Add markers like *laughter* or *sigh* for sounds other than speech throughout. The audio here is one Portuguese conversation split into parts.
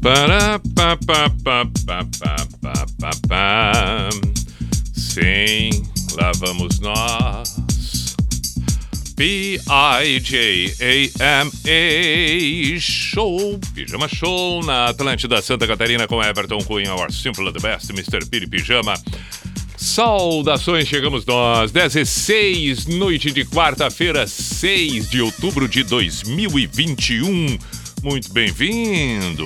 Para, pa, pa, pa, pa, pa, pa, pa, Sim, lá vamos nós. P-I-J-A-M-A Show, Pijama Show na Atlântida Santa Catarina com Everton Cunha, our simple the best, Mr. Piri Pijama. Saudações, chegamos nós, 16, noite de quarta-feira, 6 de outubro de 2021. Muito bem-vindo!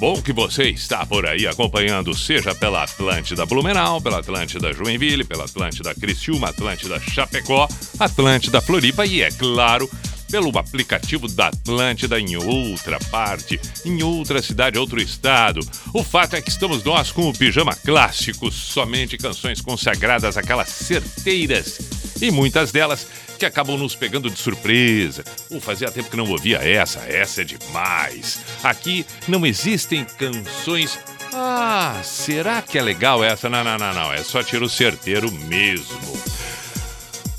Bom que você está por aí acompanhando, seja pela Atlântida Blumenau, pela Atlântida Joinville, pela Atlântida Criciúma, Atlântida Chapecó, Atlântida Floripa e, é claro, pelo aplicativo da Atlântida em outra parte, em outra cidade, outro estado. O fato é que estamos nós com o Pijama Clássico, somente canções consagradas, aquelas certeiras, e muitas delas que acabam nos pegando de surpresa. Uh, fazia tempo que não ouvia essa, essa é demais. Aqui não existem canções. Ah, será que é legal essa? Não, não, não, não. É só tiro certeiro mesmo.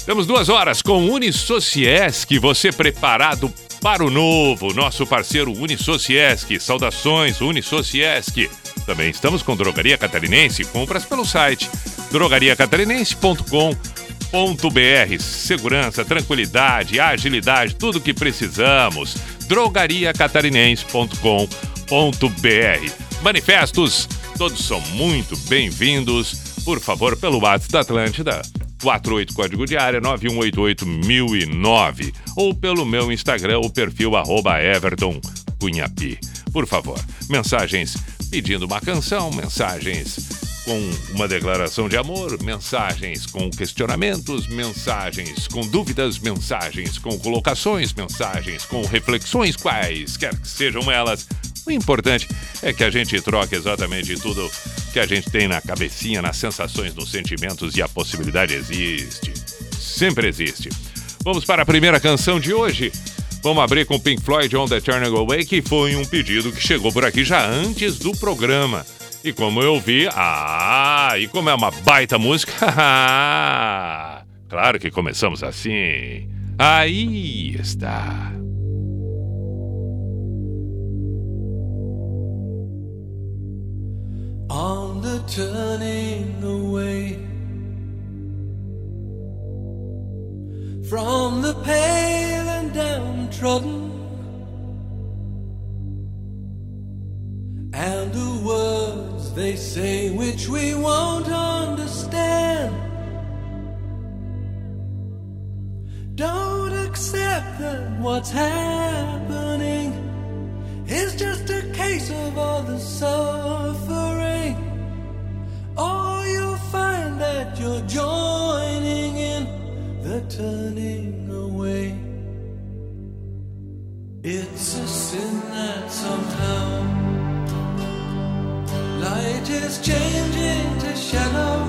Temos duas horas com Unisociesc, você preparado para o novo, nosso parceiro Unisociesc. Saudações, Unisociesc. Também estamos com Drogaria Catarinense, compras pelo site drogariacatarinense.com.br. Segurança, tranquilidade, agilidade, tudo o que precisamos. drogariacatarinense.com.br. Manifestos, todos são muito bem-vindos. Por favor, pelo WhatsApp da Atlântida. 48 código de área 9188009 ou pelo meu Instagram, o perfil arroba Everton Cunhapi. Por favor, mensagens pedindo uma canção, mensagens com uma declaração de amor, mensagens com questionamentos, mensagens com dúvidas, mensagens com colocações, mensagens com reflexões, quaisquer que sejam elas. O importante é que a gente troque exatamente tudo que a gente tem na cabecinha, nas sensações, nos sentimentos e a possibilidade existe. Sempre existe. Vamos para a primeira canção de hoje. Vamos abrir com Pink Floyd On the Eternal Away, que foi um pedido que chegou por aqui já antes do programa. E como eu vi, ah, e como é uma baita música, *laughs* claro que começamos assim. Aí está. on the turning away from the pale and downtrodden and the words they say which we won't understand. Don't accept that what's happening is just a case of all the suffering. Or you'll find that you're joining in the turning away. It's a sin that somehow is changing to shadow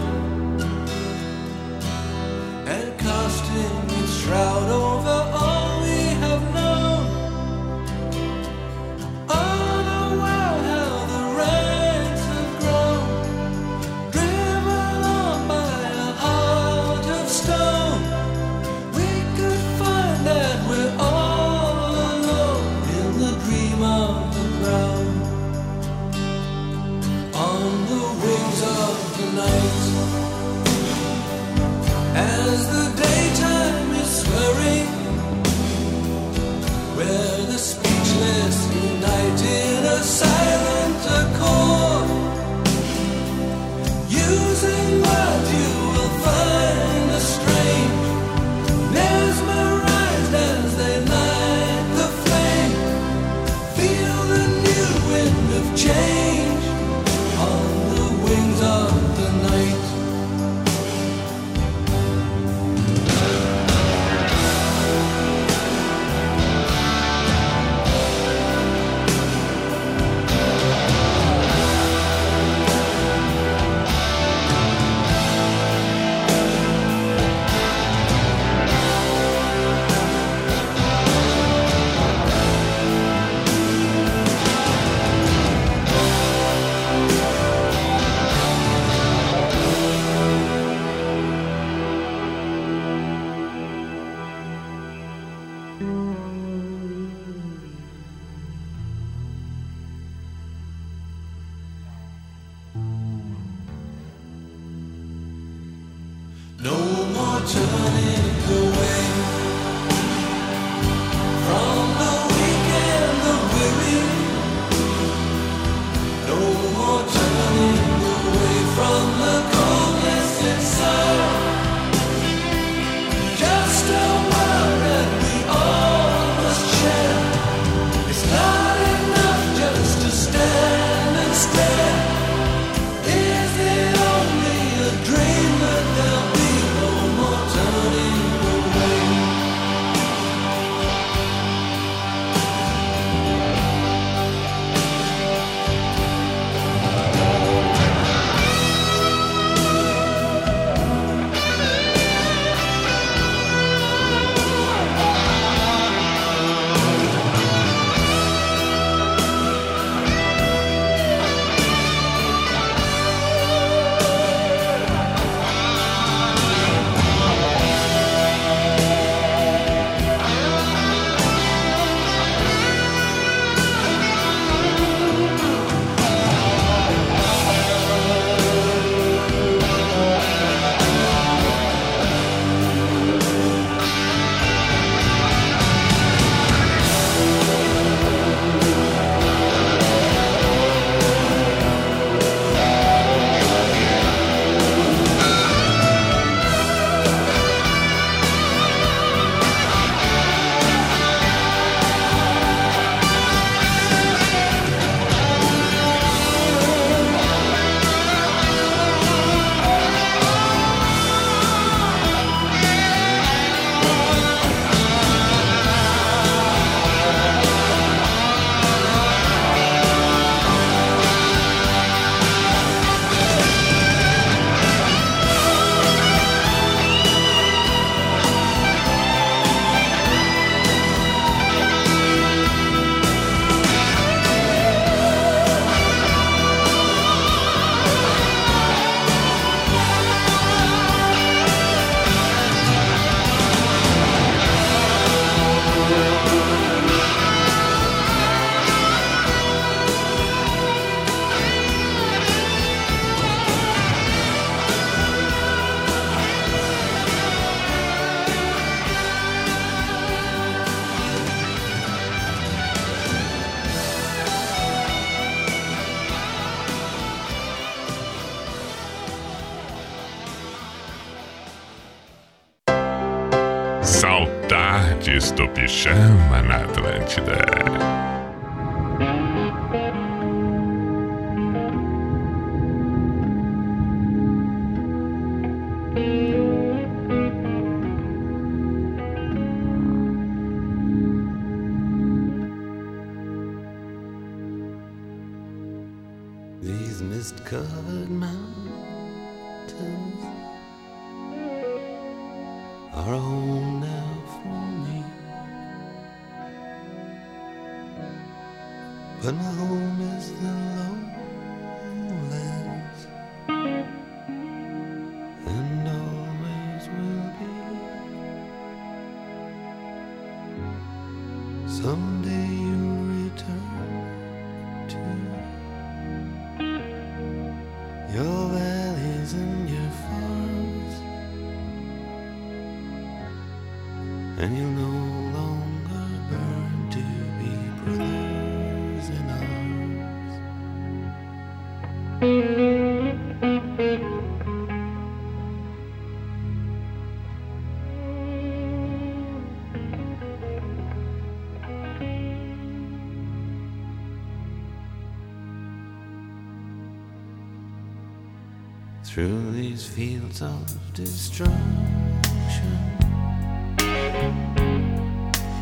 fields of destruction.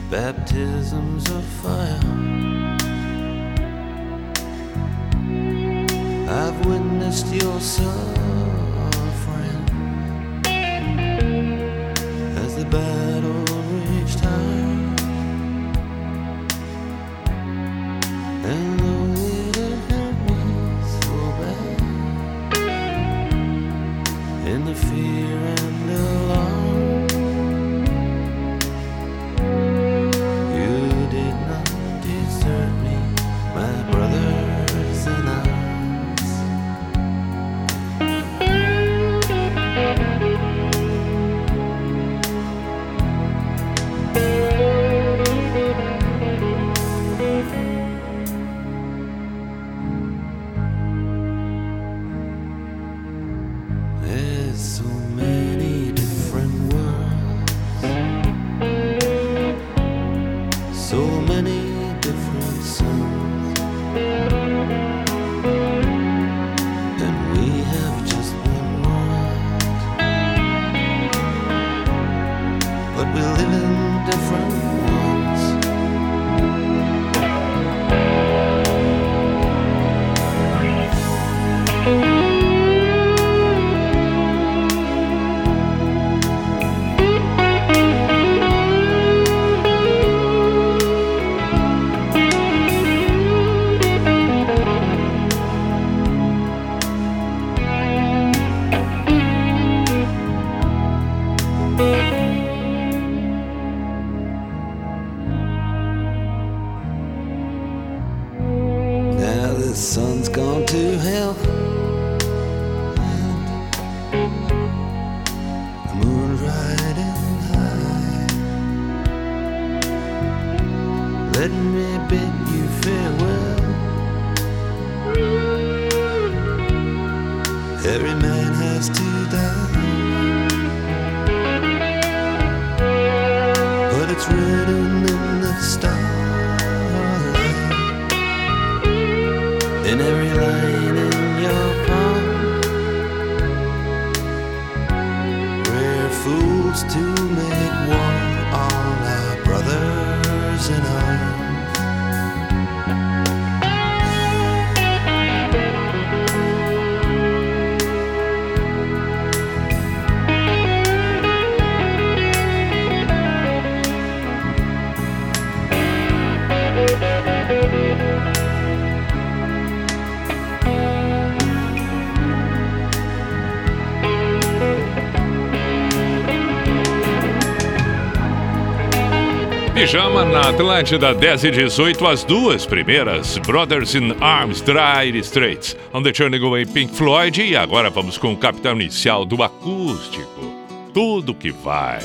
Baptisms of fire. I've witnessed your son. Pijama na Atlântida 10 e 18, as duas primeiras, Brothers in Arms, Dire Straits, On the Turning Away Pink Floyd, e agora vamos com o capitão inicial do acústico, Tudo que vai.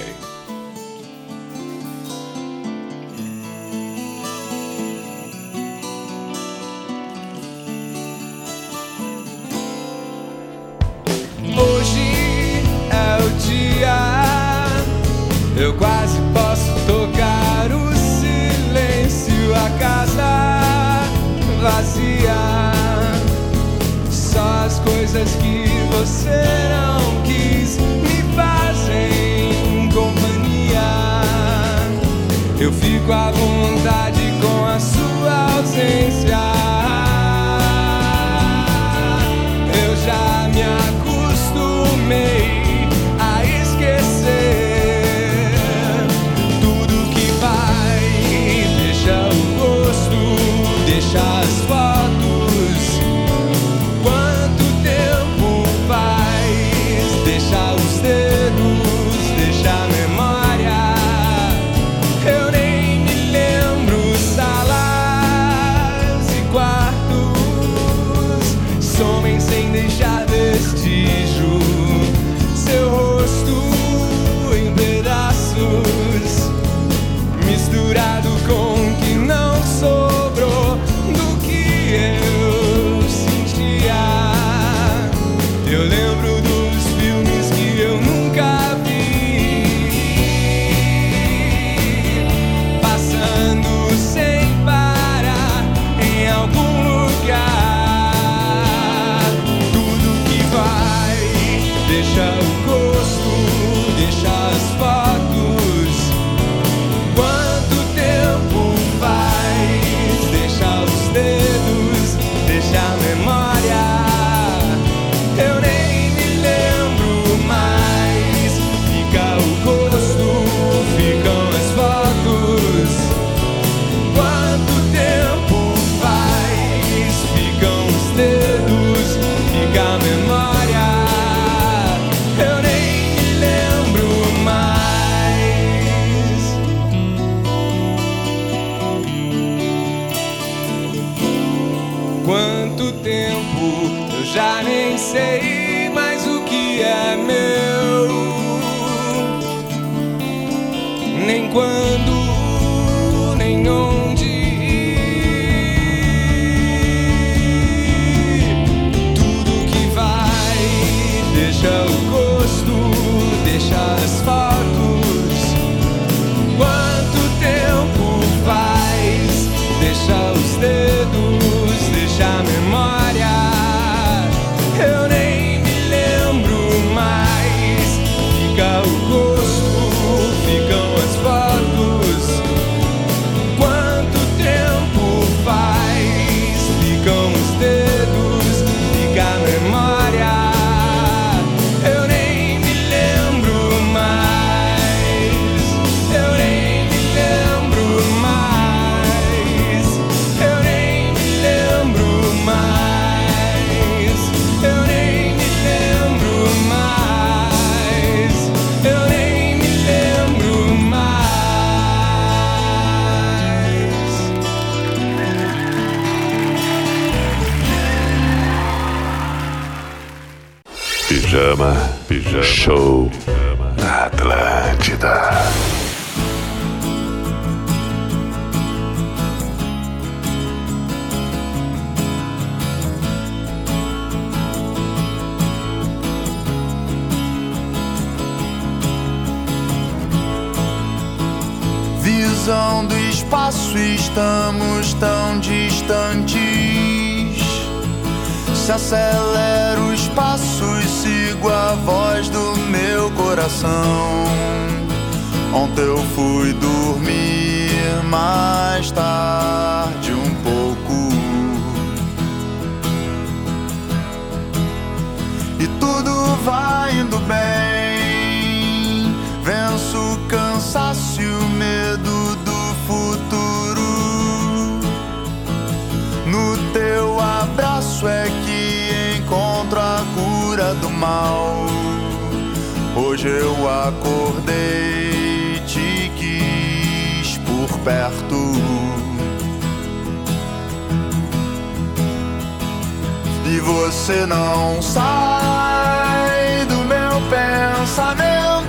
E você não sai do meu pensamento.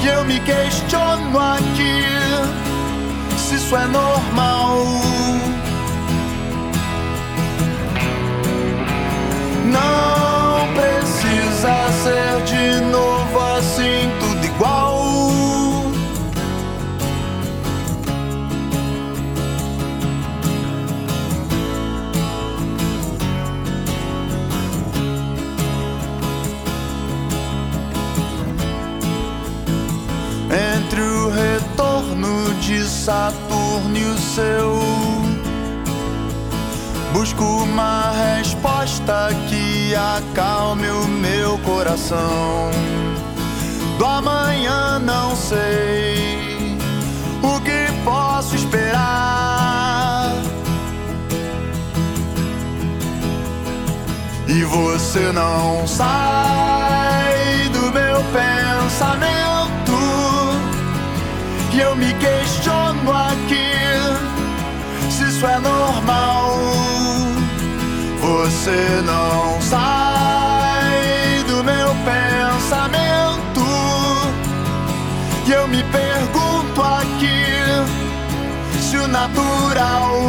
E eu me questiono aqui se isso é normal. Saturno e o seu. Busco uma resposta que acalme o meu coração. Do amanhã não sei o que posso esperar. E você não sai do meu pensamento. E eu me questiono aqui se isso é normal. Você não sai do meu pensamento. E eu me pergunto aqui se o natural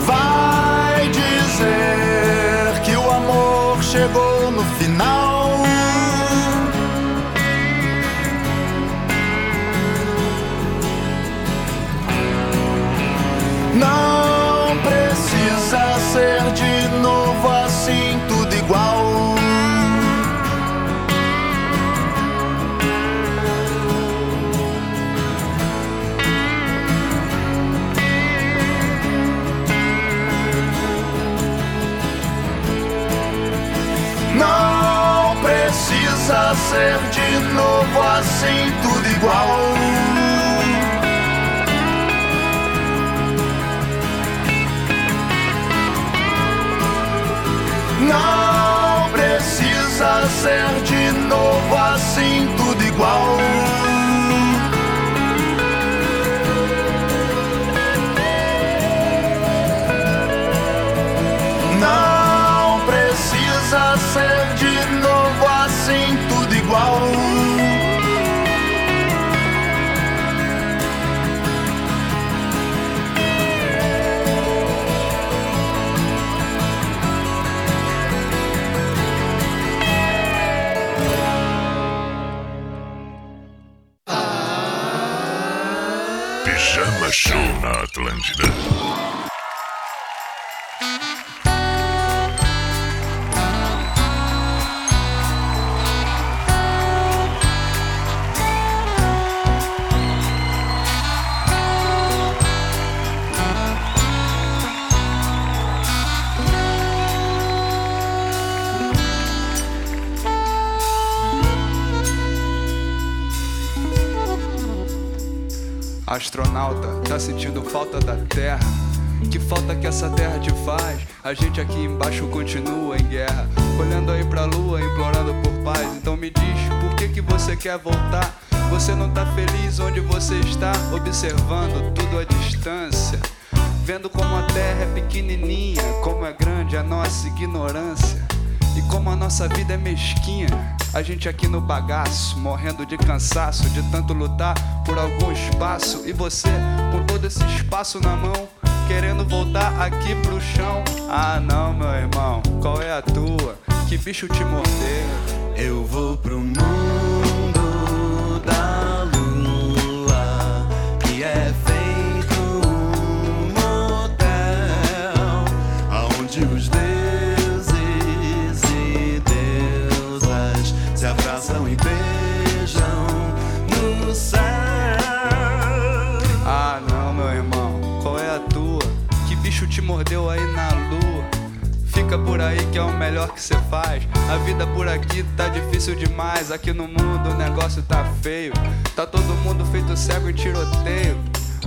vai dizer que o amor chegou no final. Ser de novo assim, tudo igual. Não precisa ser de novo assim, tudo igual. Astronauta, tá sentindo falta da Terra? Que falta que essa terra te faz? A gente aqui embaixo continua em guerra, olhando aí pra lua, implorando por paz. Então me diz, por que que você quer voltar? Você não tá feliz onde você está, observando tudo à distância, vendo como a terra é pequenininha, como é grande a nossa ignorância. Como a nossa vida é mesquinha, a gente aqui no bagaço, morrendo de cansaço, de tanto lutar por algum espaço. E você, com todo esse espaço na mão, querendo voltar aqui pro chão. Ah, não, meu irmão, qual é a tua? Que bicho te mordeu? Eu vou pro mundo aí que é o melhor que você faz. A vida por aqui tá difícil demais. Aqui no mundo o negócio tá feio. Tá todo mundo feito cego em tiroteio.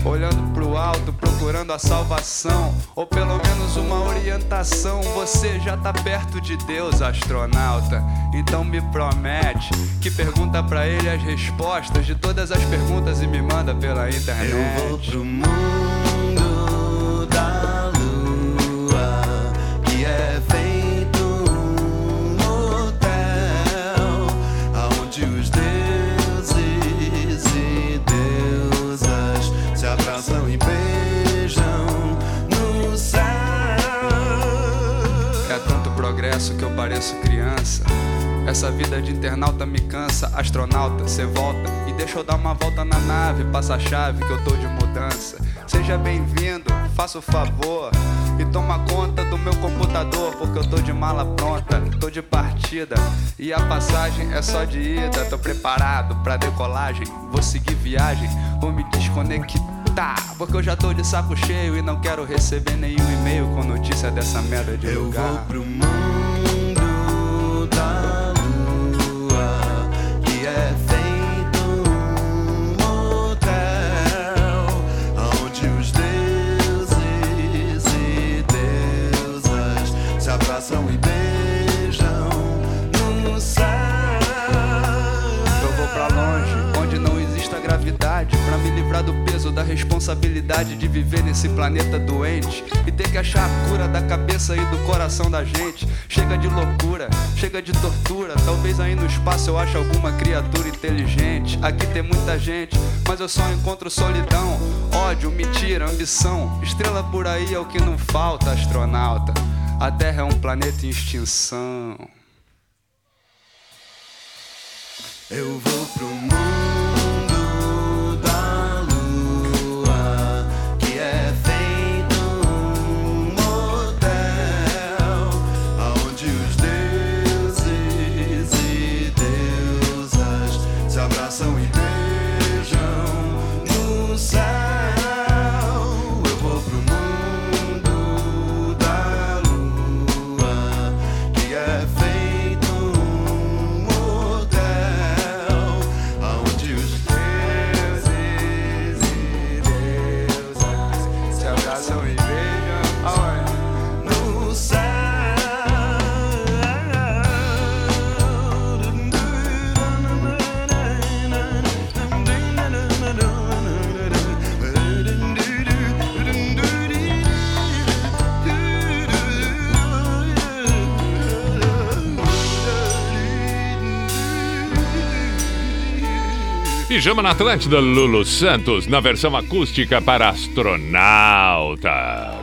Olhando pro alto, procurando a salvação. Ou pelo menos uma orientação. Você já tá perto de Deus, astronauta. Então me promete que pergunta pra ele as respostas de todas as perguntas e me manda pela internet. Eu vou pro mundo pareço criança. Essa vida de internauta me cansa. Astronauta, cê volta e deixa eu dar uma volta na nave. Passa a chave que eu tô de mudança. Seja bem-vindo, faça o favor e toma conta do meu computador, porque eu tô de mala pronta, tô de partida e a passagem é só de ida. Tô preparado pra decolagem, vou seguir viagem, vou me desconectar, porque eu já tô de saco cheio e não quero receber nenhum e-mail com notícia dessa merda de Eu lugar. vou pro mundo gravidade, pra me livrar do peso da responsabilidade de viver nesse planeta doente e ter que achar a cura da cabeça e do coração da gente. Chega de loucura, chega de tortura. Talvez aí no espaço eu ache alguma criatura inteligente. Aqui tem muita gente, mas eu só encontro solidão, ódio, mentira, ambição. Estrela por aí é o que não falta, astronauta. A Terra é um planeta em extinção. Eu vou pro mundo Pijama na Atlântida, Lulu Santos, na versão acústica para astronauta.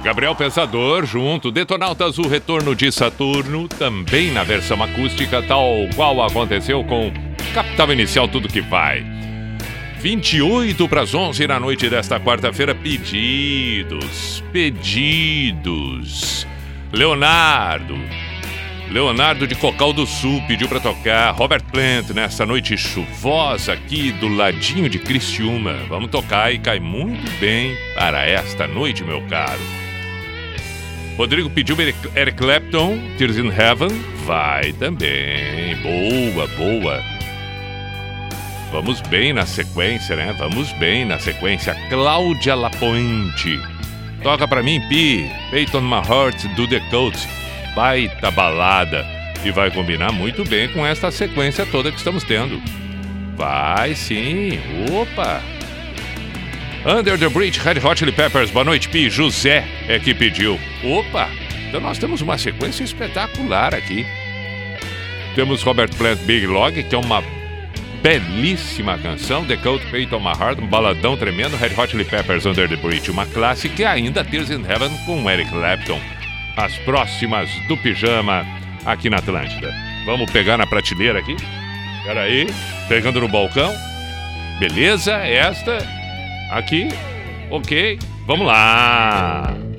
Gabriel Pensador, junto, Detonautas, o retorno de Saturno, também na versão acústica, tal qual aconteceu com Capital Inicial Tudo Que Vai. 28 para as 11 da noite desta quarta-feira, pedidos, pedidos. Leonardo, Leonardo de Cocal do Sul pediu para tocar Robert Plant nessa noite chuvosa aqui do ladinho de Criciúma. Vamos tocar e cai muito bem para esta noite, meu caro. Rodrigo pediu Eric, Clapton, Tears in Heaven. Vai também. Boa, boa. Vamos bem na sequência, né? Vamos bem na sequência. Cláudia Lapointe. Toca pra mim, Pi. Peyton My Heart do The Coats. Baita balada. E vai combinar muito bem com esta sequência toda que estamos tendo. Vai sim. Opa! Under the Bridge, Red Hot Chili Peppers. Boa noite, Pi. José é que pediu. Opa! Então nós temos uma sequência espetacular aqui. Temos Robert Plant Big Log, que é uma belíssima canção. The Cold of My Heart, um baladão tremendo. Red Hot Chili Peppers Under the Bridge, uma clássica. E ainda Tears in Heaven com Eric Clapton. As próximas do Pijama aqui na Atlântida. Vamos pegar na prateleira aqui. Espera aí, pegando no balcão. Beleza, esta aqui. Ok, vamos lá.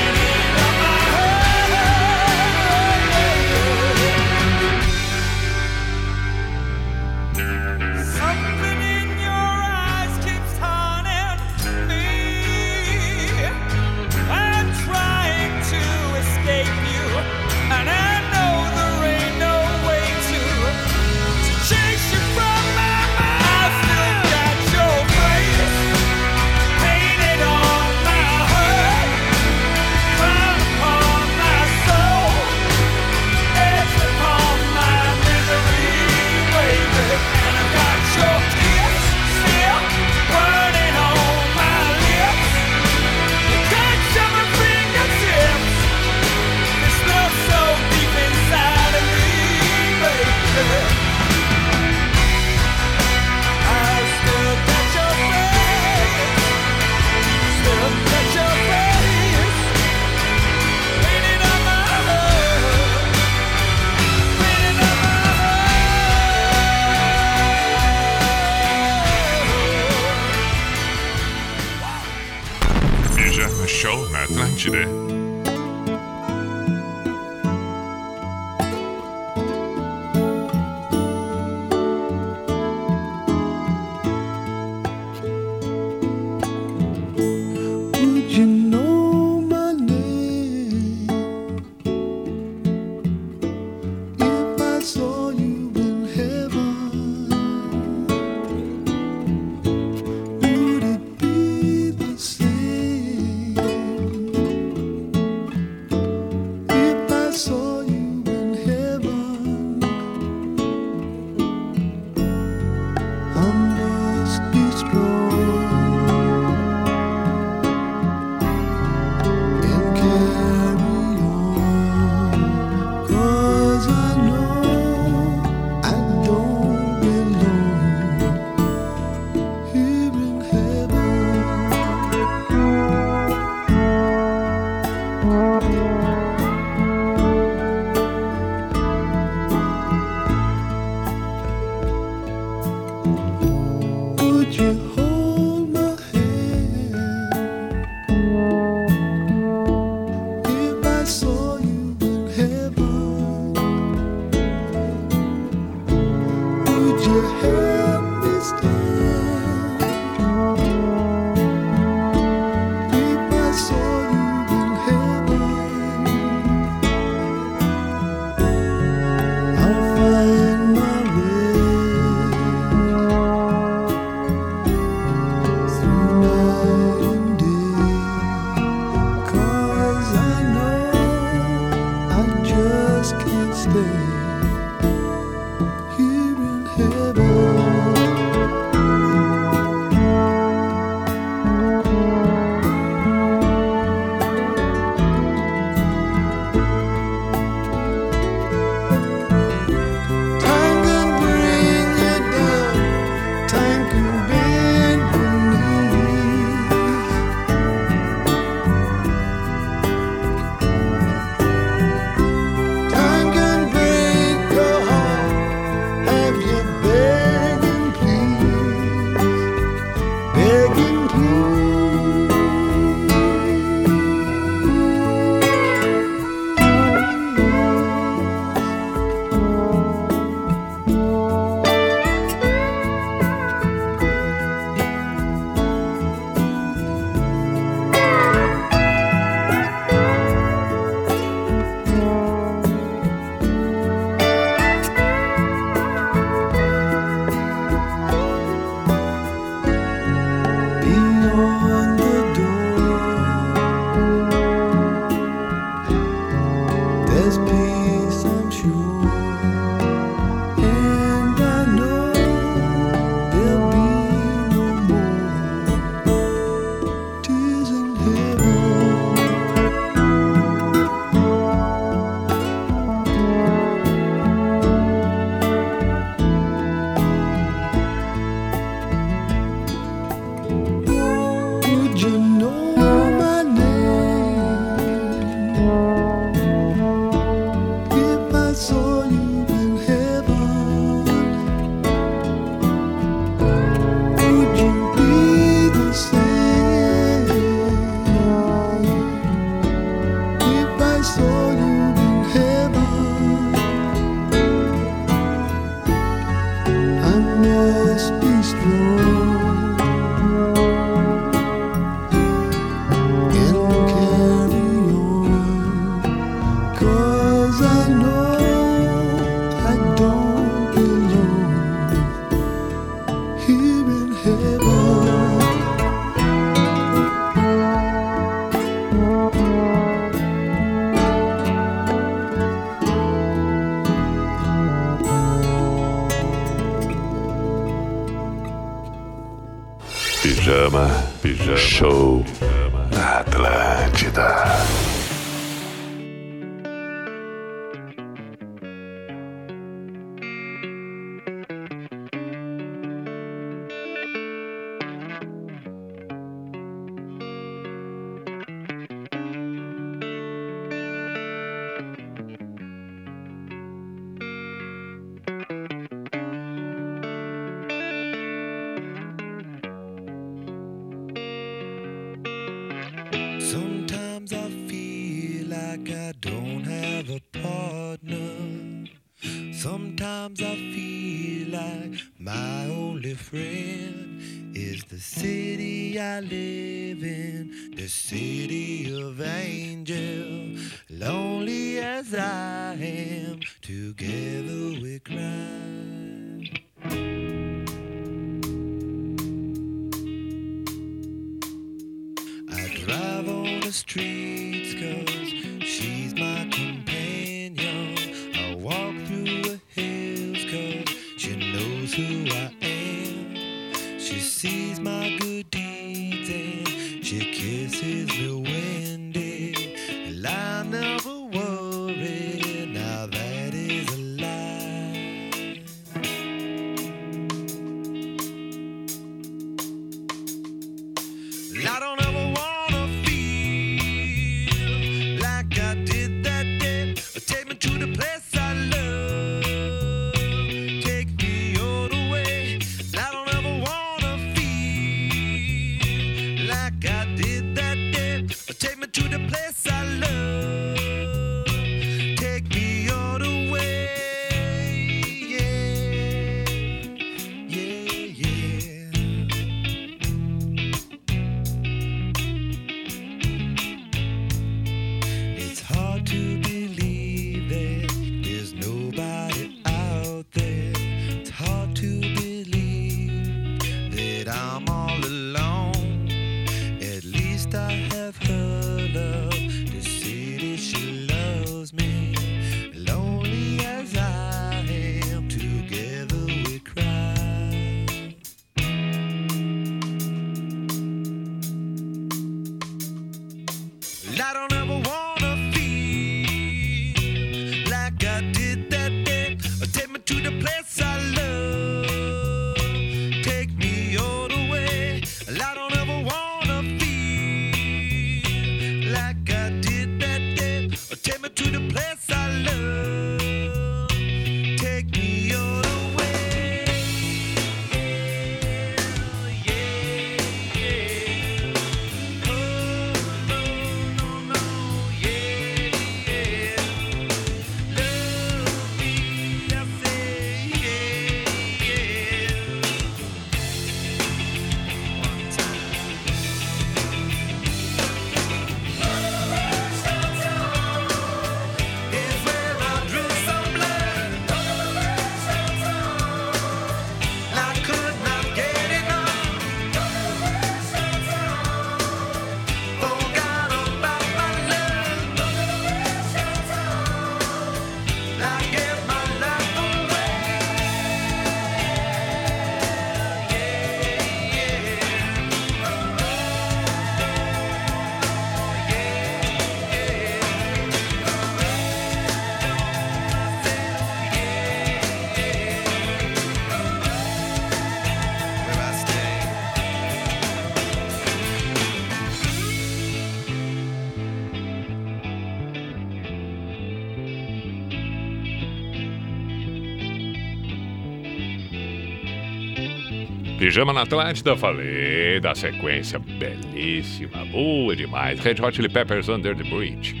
Pijama na Atlântida, falei da sequência belíssima, boa demais. Red Hot Chili Peppers Under the Bridge.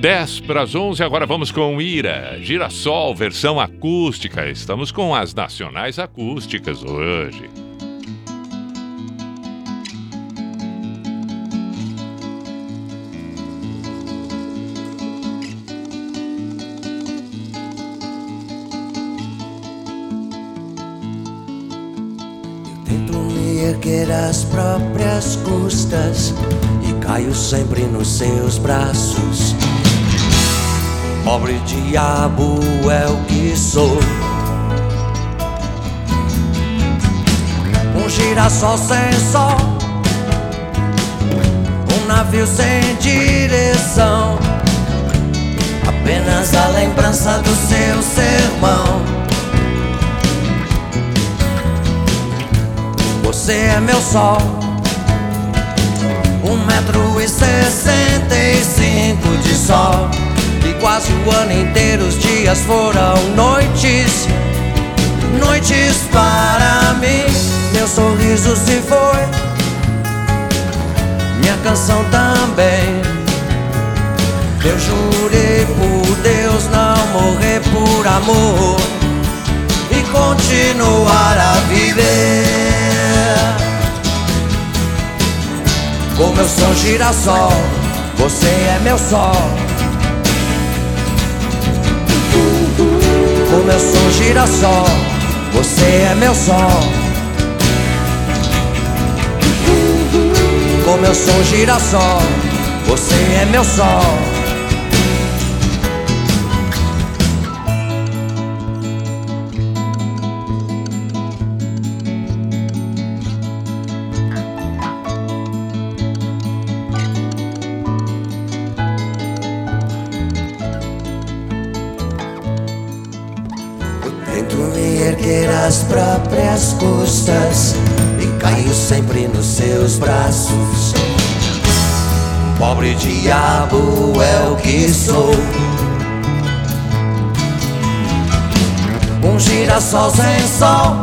10 para as 11, agora vamos com Ira, Girassol, versão acústica. Estamos com as nacionais acústicas hoje. seus braços. Pobre diabo é o que sou. Um girassol sem sol, um navio sem direção. Apenas a lembrança do seu sermão. Você é meu sol um metro e sessenta e cinco de sol. E quase o ano inteiro os dias foram noites noites para mim. Meu sorriso se foi, minha canção também. Eu jurei por Deus não morrer por amor e continuar a viver. Como eu sou girassol, você é meu sol. Como eu sou girassol, você é meu sol. Como eu sou girassol, você é meu sol. Braços. Pobre diabo é o que sou. Um girassol sem sol,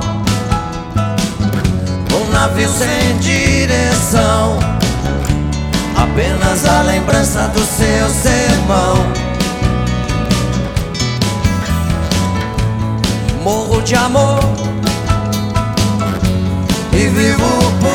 um navio sem direção. Apenas a lembrança do seu sermão. morro de amor e vivo por.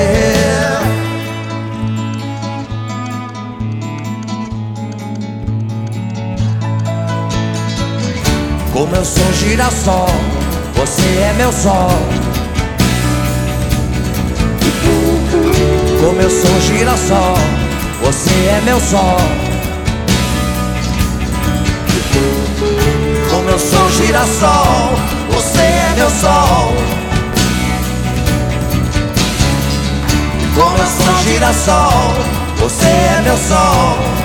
Como eu sou girassol, você é meu sol. Como eu sou girassol, você é meu sol. Como eu sou girassol, você é meu sol. Como eu sou girassol, você é meu sol.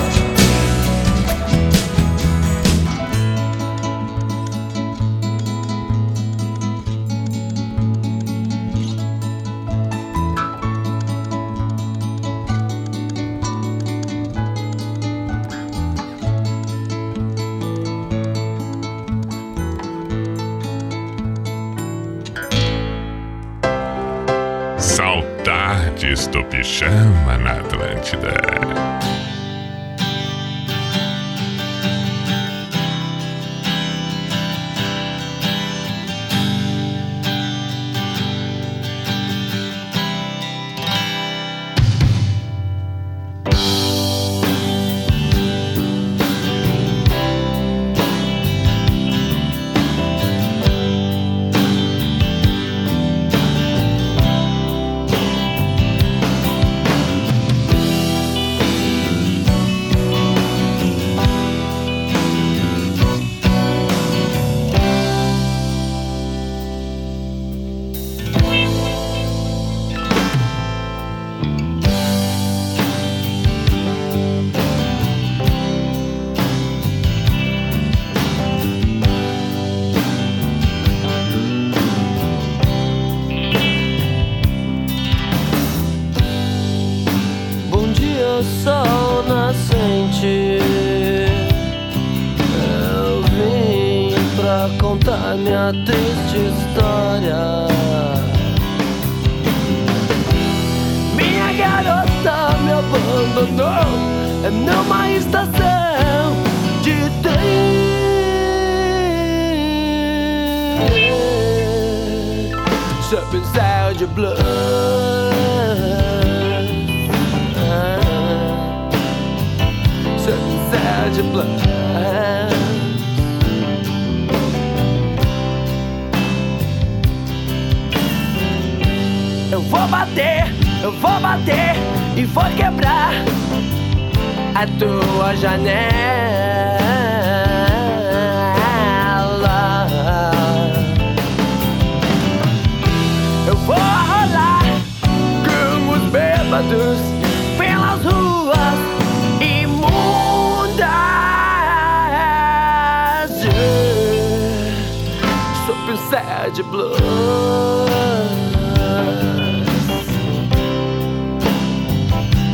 Georgia blood.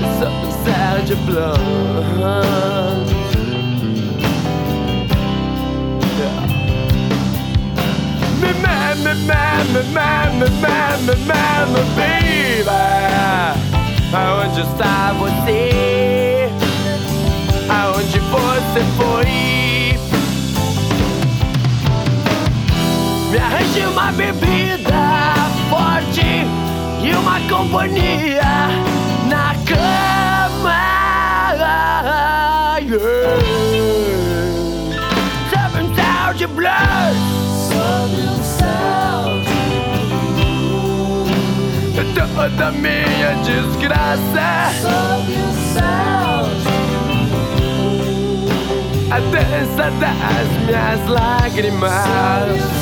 It's up inside your blood. Me man, me man, me man, me man, me man, me baby. I want you to what's it? I for you. arranje uma bebida forte e uma companhia na cama. Yeah. Seven Sound Blues. Seven Sound Blues. Toda minha desgraça. Seven Sound Blues. A dança das minhas lágrimas.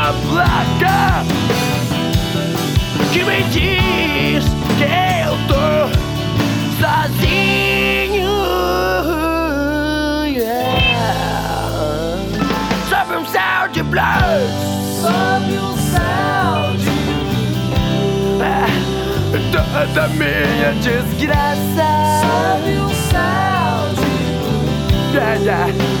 placa que me diz que eu tô sozinho. Yeah. Sobe um sound de blues. Sobe um sound toda minha desgraça. Sobe o sound. Yeah, yeah.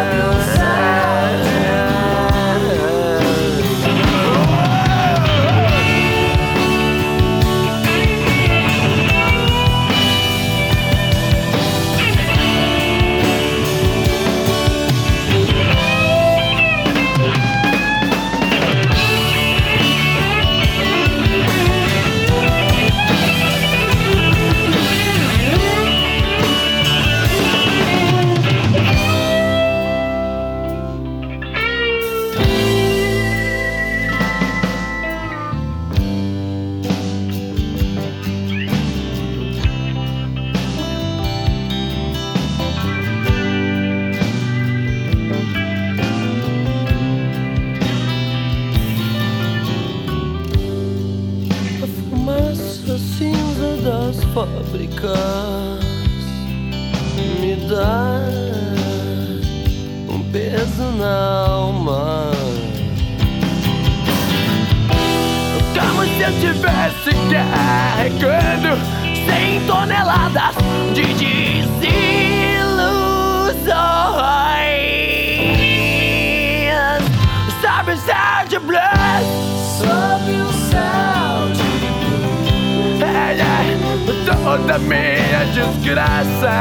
da minha desgraça.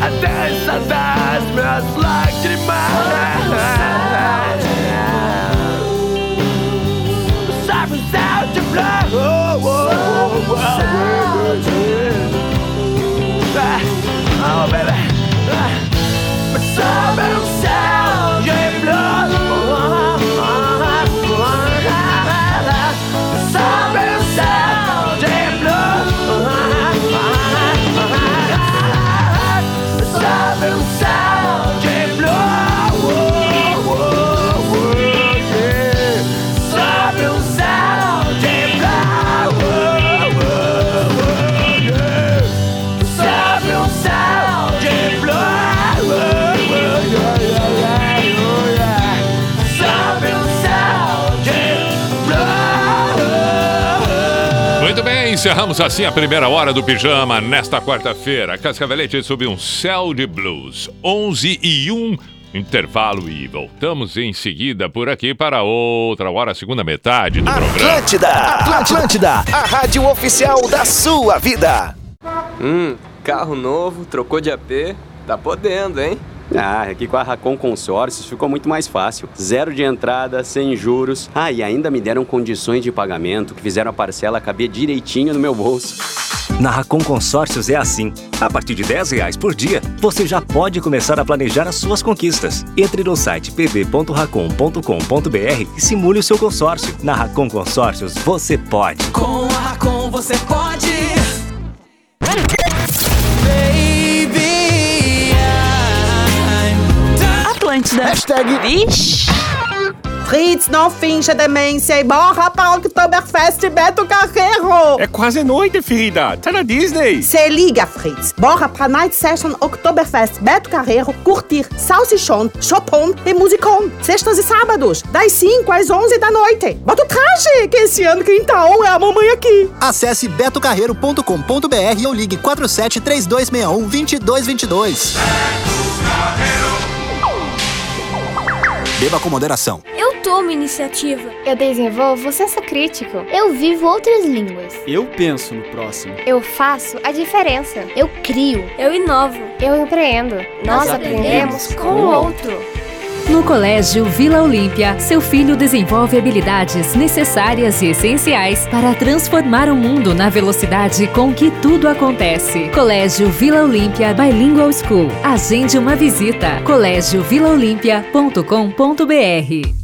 até dança das minhas lágrimas. só o céu de blow. Ah, oh, baby. Encerramos assim a primeira hora do pijama nesta quarta-feira. Cascavelete sob um céu de blues. 11 e 1, intervalo e voltamos em seguida por aqui para outra hora, a segunda metade do programa. Atlântida, Atlântida, a rádio oficial da sua vida. Hum, carro novo, trocou de AP, tá podendo, hein? Ah, aqui com a Racon Consórcios ficou muito mais fácil. Zero de entrada, sem juros. Ah, e ainda me deram condições de pagamento que fizeram a parcela caber direitinho no meu bolso. Na Racon Consórcios é assim. A partir de 10 reais por dia, você já pode começar a planejar as suas conquistas. Entre no site pb.racon.com.br e simule o seu consórcio. Na Racon Consórcios, você pode. Com a Racon você pode. Atlântida. Hashtag Vixe. Fritz, não finja demência e borra para o Oktoberfest Beto Carreiro. É quase noite, filha. Tá na Disney. Se liga, Fritz. Bora pra Night Session Oktoberfest Beto Carreiro curtir salsichão, chopon e musicão. Sextas e sábados, das 5 às 11 da noite. Bota o traje, que esse ano quem tá é a mamãe aqui. Acesse betocarreiro.com.br ou ligue 47 3261 2222. Beba com moderação. Eu tomo iniciativa. Eu desenvolvo senso crítico. Eu vivo outras línguas. Eu penso no próximo. Eu faço a diferença. Eu crio. Eu inovo. Eu empreendo. Nós, Nós aprendemos com o outro. No Colégio Vila Olímpia, seu filho desenvolve habilidades necessárias e essenciais para transformar o mundo na velocidade com que tudo acontece. Colégio Vila Olímpia Bilingual School. Agende uma visita. colégiovilaolimpia.com.br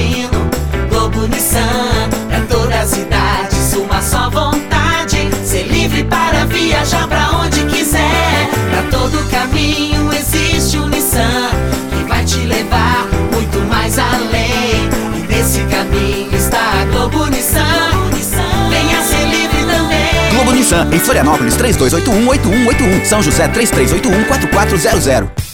destino. Globo Nissan, pra todas as idades, uma só vontade. Ser livre para viajar pra onde quiser. Pra todo caminho existe o um Nissan que vai te levar muito mais além. E nesse caminho está a Globo Nissan. Venha ser livre também. Globo Nissan, em Florianópolis, 3281-8181. São José, 3381-4400.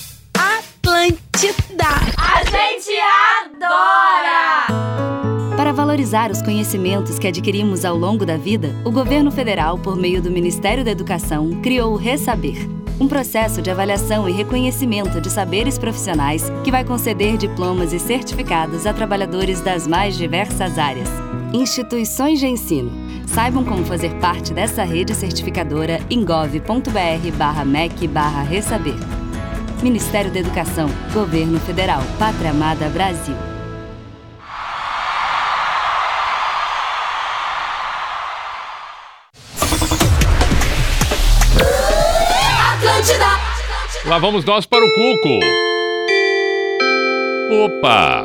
Valorizar os conhecimentos que adquirimos ao longo da vida, o governo federal, por meio do Ministério da Educação, criou o Resaber. Um processo de avaliação e reconhecimento de saberes profissionais que vai conceder diplomas e certificados a trabalhadores das mais diversas áreas. Instituições de ensino. Saibam como fazer parte dessa rede certificadora em gov.br/mec/resaber. Ministério da Educação, Governo Federal, Pátria Amada Brasil. Lá vamos nós para o Cuco. Opa!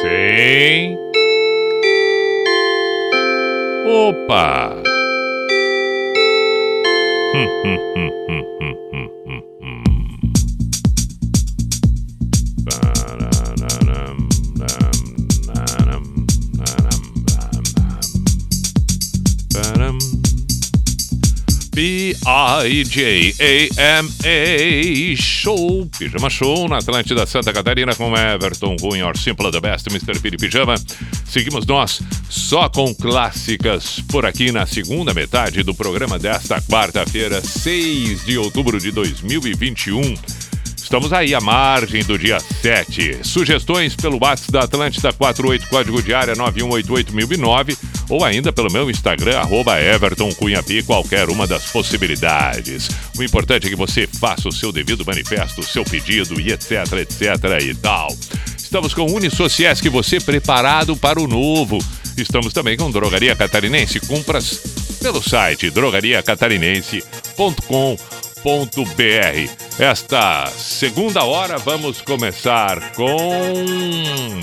Sim. Opa! B-I-J-A-M-A Show, Pijama Show na Atlântida Santa Catarina com Everton Cunha, or Simple the Best, Mr. Piri Pijama. Seguimos nós só com clássicas por aqui na segunda metade do programa desta quarta-feira, 6 de outubro de 2021. Estamos aí à margem do dia 7. Sugestões pelo WhatsApp da Atlântida 48 código de área 9188009 ou ainda pelo meu Instagram arroba Everton Cunha Pi, qualquer uma das possibilidades. O importante é que você faça o seu devido manifesto, o seu pedido e etc, etc e tal. Estamos com Unisociesc, você preparado para o novo. Estamos também com Drogaria Catarinense. Compras pelo site drogariacatarinense.com.br. Esta segunda hora vamos começar com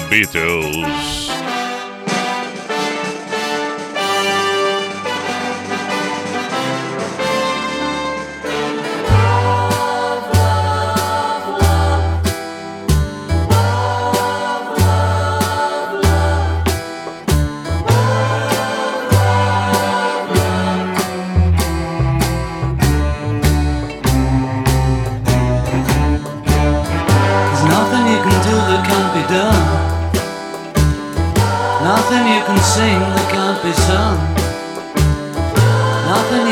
Beatles.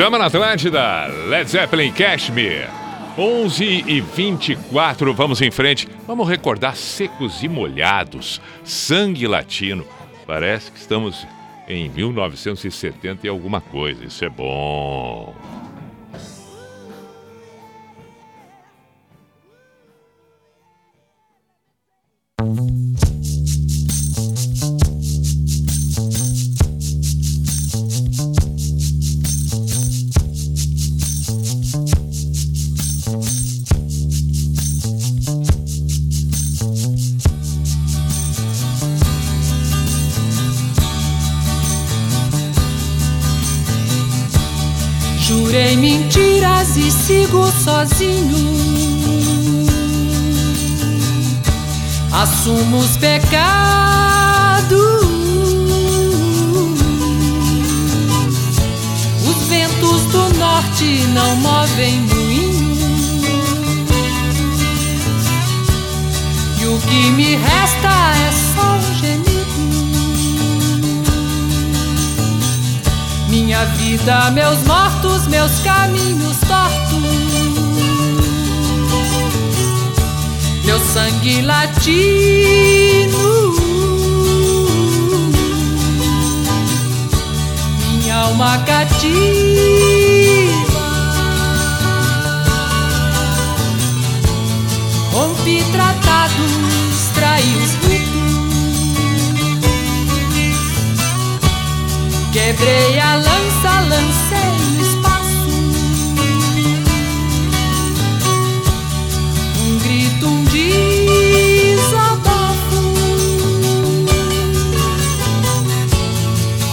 Pijama na Atlântida, Led Zeppelin Cashmere. 11 e 24, vamos em frente. Vamos recordar secos e molhados, sangue latino. Parece que estamos em 1970 e alguma coisa. Isso é bom. Não movem moinho. E o que me resta é só um gemido. Minha vida, meus mortos, meus caminhos tortos. Meu sangue latino. Minha alma cativa. Tratados, traí os ritos. Quebrei a lança, lancei no espaço. Um grito, um desabafo.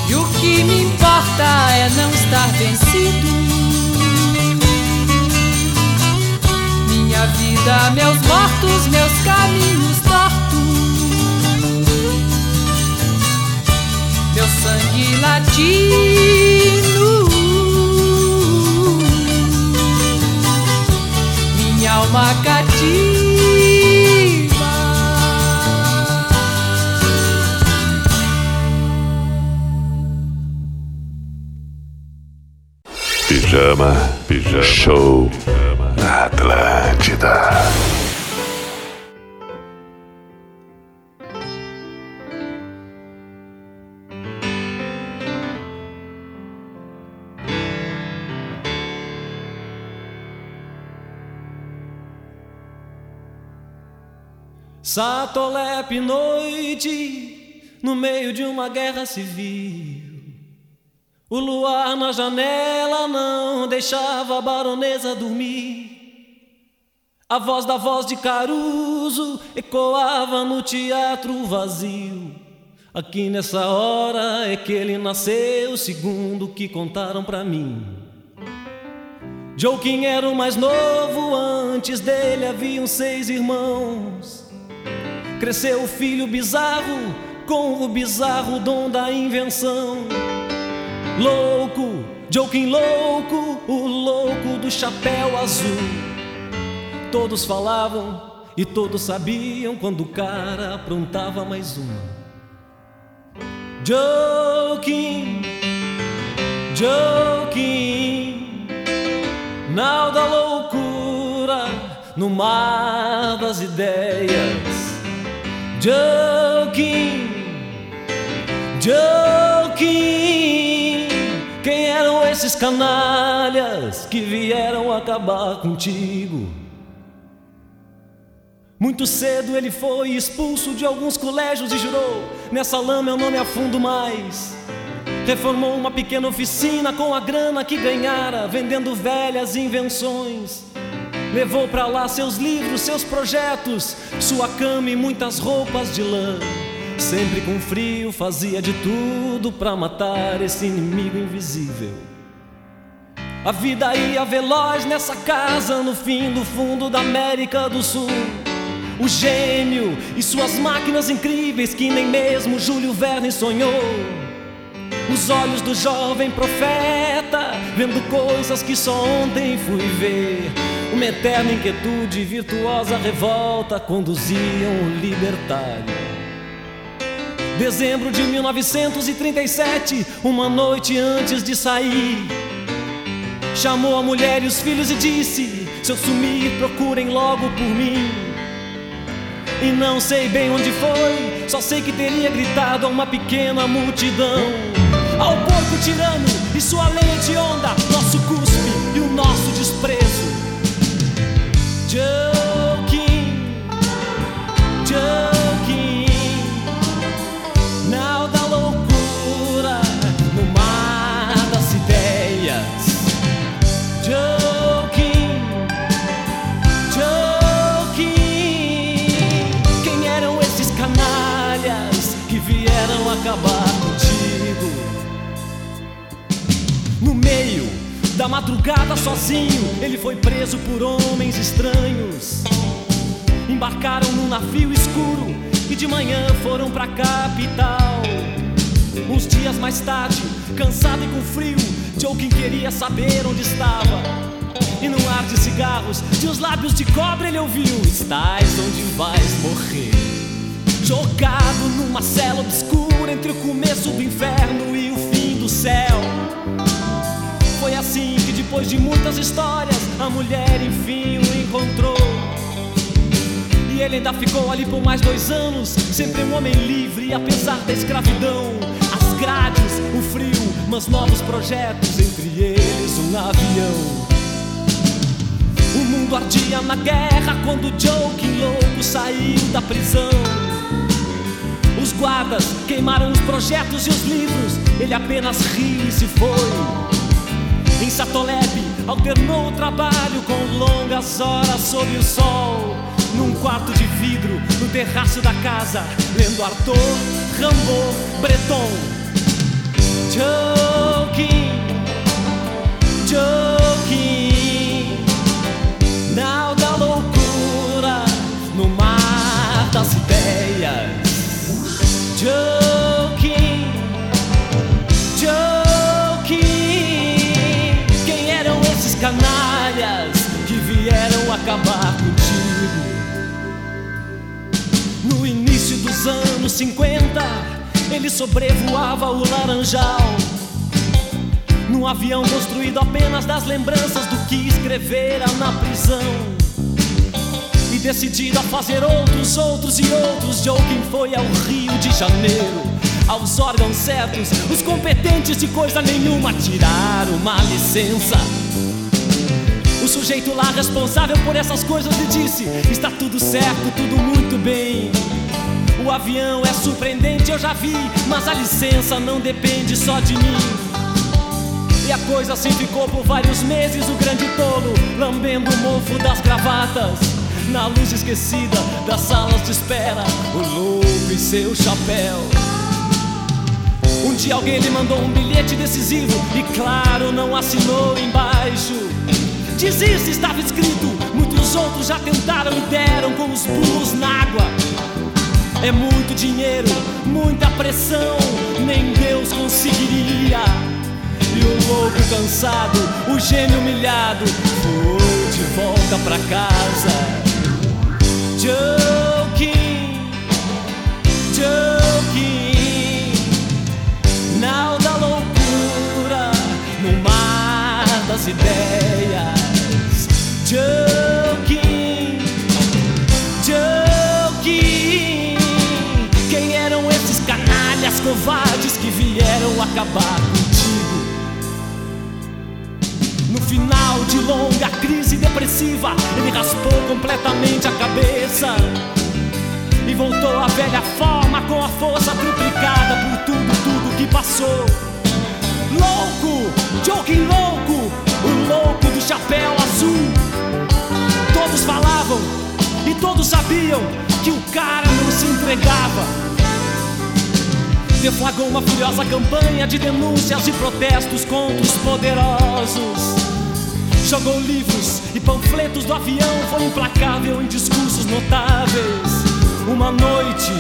E o que me importa é não estar vencido. Meus mortos, meus caminhos tortos. Meu sangue latino. Minha alma cativa. Pijama, pijama, show Atlântida. Satolepe noite, no meio de uma guerra civil. O luar na janela não deixava a baronesa dormir. A voz da voz de Caruso ecoava no teatro vazio. Aqui nessa hora é que ele nasceu, segundo que contaram pra mim. Joaquim era o mais novo, antes dele haviam seis irmãos. Cresceu o filho bizarro, com o bizarro dom da invenção. Louco, Joaquim louco, o louco do chapéu azul. Todos falavam e todos sabiam quando o cara aprontava mais uma. Joaquim, Joaquim, nau da loucura no mar das ideias. Joaquim, Joaquim, quem eram esses canalhas que vieram acabar contigo? Muito cedo ele foi expulso de alguns colégios e jurou: Nessa lama eu não me afundo mais. Reformou uma pequena oficina com a grana que ganhara, vendendo velhas invenções. Levou pra lá seus livros, seus projetos, sua cama e muitas roupas de lã. Sempre com frio, fazia de tudo pra matar esse inimigo invisível. A vida ia veloz nessa casa no fim do fundo da América do Sul. O gênio e suas máquinas incríveis que nem mesmo Júlio Verne sonhou. Os olhos do jovem profeta, vendo coisas que só ontem fui ver. Uma eterna inquietude virtuosa revolta conduziam o libertário. Dezembro de 1937, uma noite antes de sair. Chamou a mulher e os filhos e disse: Se eu sumir, procurem logo por mim. E não sei bem onde foi, só sei que teria gritado a uma pequena multidão. Ao porco tirano e sua lei hedionda, nosso cuspe e o nosso desprezo. Joking, Da madrugada sozinho, ele foi preso por homens estranhos. Embarcaram num navio escuro e de manhã foram pra capital. Uns dias mais tarde, cansado e com frio, Joaquim queria saber onde estava. E num ar de cigarros, de os lábios de cobre ele ouviu: Estás onde vais morrer. Jogado numa cela obscura entre o começo do inferno e o fim do céu. Foi assim depois de muitas histórias, a mulher enfim o encontrou. E ele ainda ficou ali por mais dois anos, sempre um homem livre, apesar da escravidão. As grades, o frio, mas novos projetos, entre eles um avião. O mundo ardia na guerra quando Joaquim louco saiu da prisão. Os guardas queimaram os projetos e os livros, ele apenas riu e se foi. Em Satolep, alternou o trabalho com longas horas sob o sol. Num quarto de vidro, no terraço da casa, lendo Arthur, Rimbaud, Breton. Joaquim, Joaquim, nau da loucura no mar das ideias. Joaquim, acabar contigo? No início dos anos 50, ele sobrevoava o Laranjal. Num avião construído apenas das lembranças do que escrevera na prisão. E decidido a fazer outros, outros e outros, Joaquim foi ao Rio de Janeiro. Aos órgãos certos, os competentes de coisa nenhuma tiraram uma licença. O sujeito lá responsável por essas coisas lhe disse: Está tudo certo, tudo muito bem. O avião é surpreendente, eu já vi, mas a licença não depende só de mim. E a coisa assim ficou por vários meses, o grande tolo lambendo o mofo das gravatas. Na luz esquecida das salas de espera, o louco e seu chapéu. Um dia alguém lhe mandou um bilhete decisivo e, claro, não assinou embaixo. Desiste, estava escrito. Muitos outros já tentaram e deram com os pulos na água. É muito dinheiro, muita pressão, nem Deus conseguiria. E o louco cansado, o gênio humilhado, foi de volta pra casa. Joking, joking, nau da loucura no mar das ideias. Joking, joking, quem eram esses canalhas covardes que vieram acabar contigo? No final de longa crise depressiva, ele raspou completamente a cabeça e voltou à velha forma com a força triplicada por tudo, tudo que passou. Louco, Joking louco, o louco do chapéu azul. Todos falavam e todos sabiam que o cara não se entregava. Deflagrou uma furiosa campanha de denúncias e protestos contra os poderosos. Jogou livros e panfletos do avião, foi implacável em discursos notáveis. Uma noite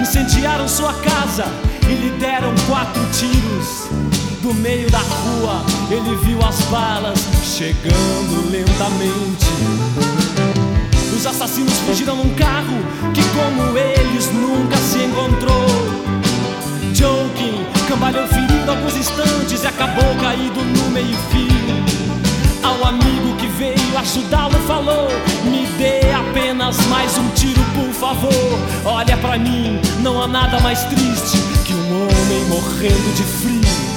incendiaram sua casa e lhe deram quatro tiros. Do meio da rua ele viu as balas chegando lentamente. Os assassinos fugiram num carro que, como eles, nunca se encontrou. Joking cambalhou ferido alguns instantes e acabou caído no meio-fio. Ao amigo que veio ajudá-lo, falou: Me dê apenas mais um tiro, por favor. Olha pra mim, não há nada mais triste que um homem morrendo de frio.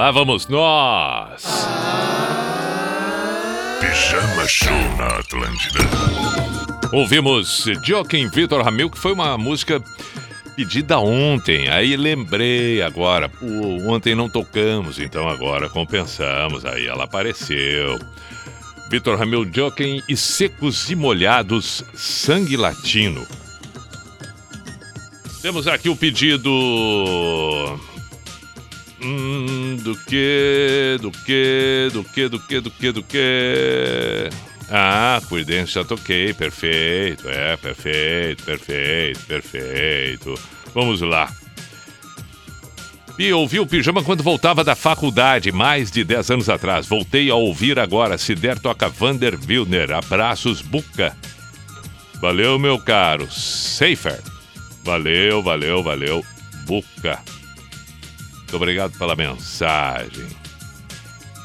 Lá vamos nós. Pijama Show na Atlântida. Ouvimos Joaquim Vitor Ramil, que foi uma música pedida ontem. Aí lembrei agora. Pô, ontem não tocamos, então agora compensamos. Aí ela apareceu. Vitor Ramil Joaquim e Secos e Molhados Sangue Latino. Temos aqui o pedido. Hum, do que, do que, do que, do que, do que, do que. Ah, Creedence já toquei, perfeito, é, perfeito, perfeito, perfeito. Vamos lá. E ouvi o pijama quando voltava da faculdade, mais de 10 anos atrás. Voltei a ouvir agora. Se der, toca Vander Wilner. Abraços, Buca. Valeu, meu caro. Safer. Valeu, valeu, valeu. Buca. Muito obrigado pela mensagem.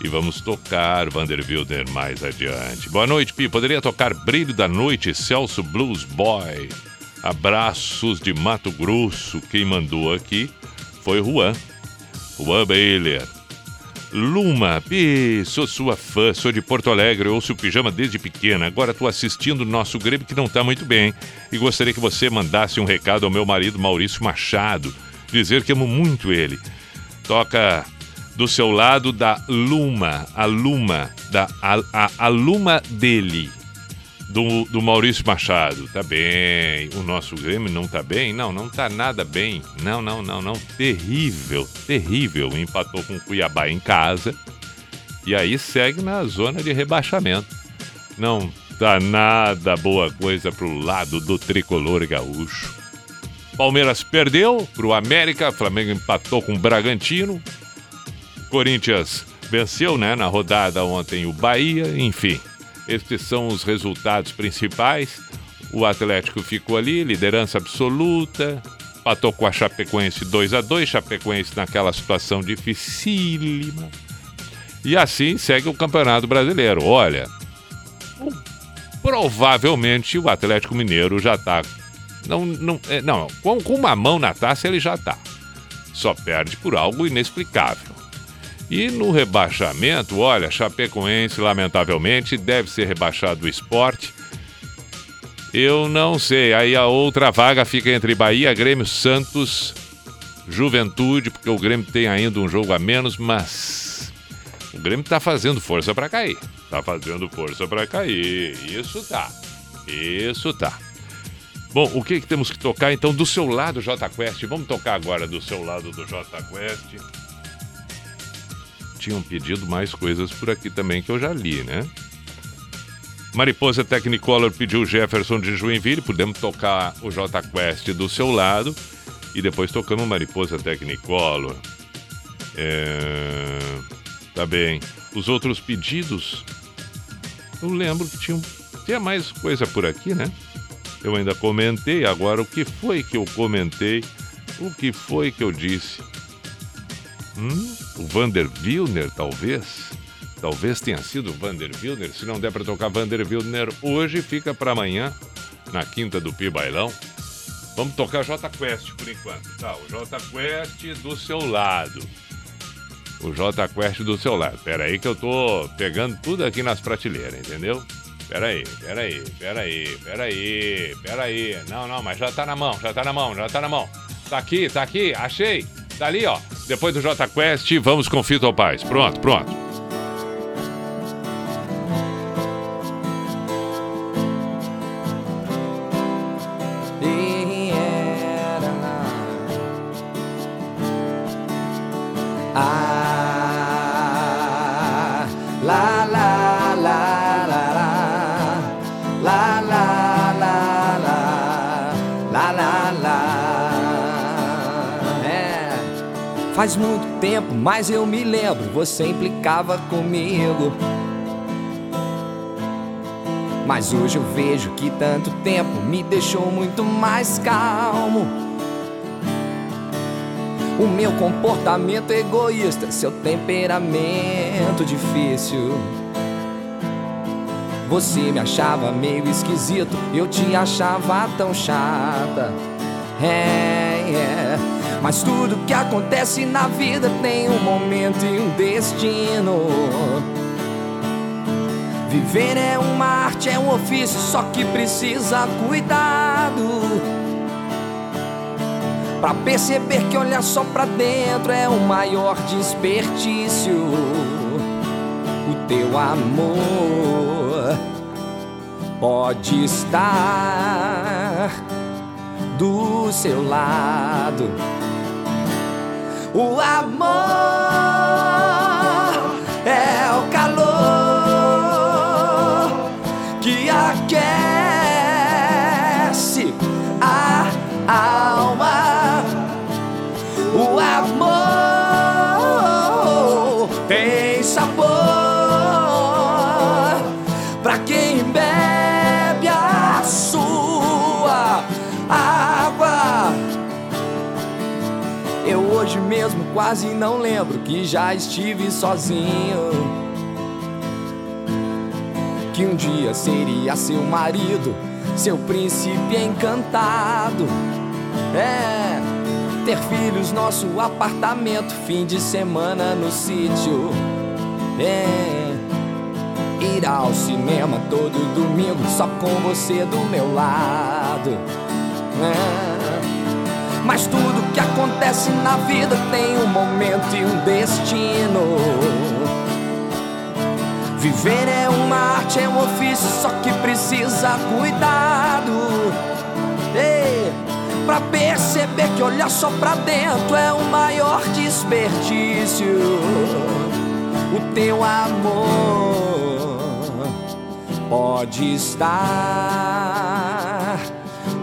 E vamos tocar Vander Wilder mais adiante. Boa noite, Pi. Poderia tocar Brilho da Noite, Celso Blues Boy. Abraços de Mato Grosso. Quem mandou aqui foi Juan. Juan Baylor. Luma, Pi, sou sua fã, sou de Porto Alegre, ouço o pijama desde pequena. Agora tô assistindo o nosso Grêmio que não tá muito bem. E gostaria que você mandasse um recado ao meu marido Maurício Machado. Dizer que amo muito ele. Toca do seu lado da Luma, a Luma, da, a, a, a Luma dele, do, do Maurício Machado. Tá bem. O nosso Grêmio não tá bem? Não, não tá nada bem. Não, não, não, não. Terrível, terrível. Empatou com o Cuiabá em casa. E aí segue na zona de rebaixamento. Não tá nada boa coisa pro lado do tricolor gaúcho. Palmeiras perdeu pro América, Flamengo empatou com o Bragantino. Corinthians venceu, né, na rodada ontem o Bahia, enfim. Estes são os resultados principais. O Atlético ficou ali, liderança absoluta. Empatou com a Chapecoense 2 a 2 Chapecoense naquela situação dificílima. E assim segue o Campeonato Brasileiro. Olha, provavelmente o Atlético Mineiro já tá. Não, não, é, não com, com uma mão na taça ele já tá. Só perde por algo inexplicável. E no rebaixamento, olha, Chapecoense, lamentavelmente, deve ser rebaixado o esporte. Eu não sei. Aí a outra vaga fica entre Bahia, Grêmio, Santos, Juventude, porque o Grêmio tem ainda um jogo a menos, mas o Grêmio tá fazendo força para cair. Tá fazendo força para cair. Isso tá. Isso tá. Bom, o que, que temos que tocar então do seu lado, J Quest? Vamos tocar agora do seu lado do J Quest. Tinham pedido mais coisas por aqui também que eu já li, né? Mariposa Technicolor pediu Jefferson de Joinville. Podemos tocar o J Quest do seu lado e depois tocamos Mariposa Technicolor. É... Tá bem. Os outros pedidos, eu lembro que tinha, tinha mais coisa por aqui, né? Eu ainda comentei. Agora, o que foi que eu comentei? O que foi que eu disse? Hum? O Vander Wilner, talvez? Talvez tenha sido o Vander Wilner. Se não der para tocar Vander Wilner hoje, fica para amanhã, na quinta do Pi Bailão. Vamos tocar J Quest por enquanto. Tá, o J Quest do seu lado. O J Quest do seu lado. Pera aí que eu tô pegando tudo aqui nas prateleiras, entendeu? Pera aí, pera aí, pera aí, pera aí, pera aí. Não, não, mas já tá na mão, já tá na mão, já tá na mão. Tá aqui, tá aqui, achei. Tá ali, ó. Depois do J Quest, vamos com Fito Paz. Pronto, pronto. Faz muito tempo, mas eu me lembro, você implicava comigo. Mas hoje eu vejo que tanto tempo me deixou muito mais calmo. O meu comportamento egoísta, seu temperamento difícil. Você me achava meio esquisito, eu te achava tão chata. É, é. Mas tudo que acontece na vida tem um momento e um destino. Viver é uma arte, é um ofício, só que precisa cuidado. Pra perceber que olhar só pra dentro é o maior desperdício. O teu amor pode estar do seu lado. O amor mesmo quase não lembro que já estive sozinho. Que um dia seria seu marido, seu príncipe encantado. É, ter filhos, nosso apartamento, fim de semana no sítio. É, ir ao cinema todo domingo só com você do meu lado. É, mas tudo que acontece na vida tem um momento e um destino. Viver é uma arte, é um ofício, só que precisa cuidado. Ei, pra perceber que olhar só pra dentro é o maior desperdício. O teu amor pode estar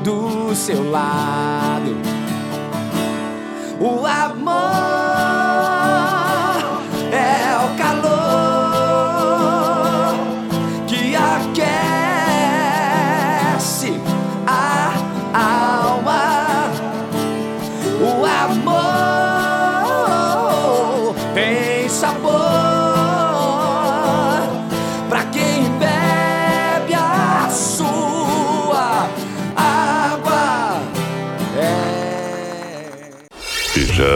do seu lado. O amor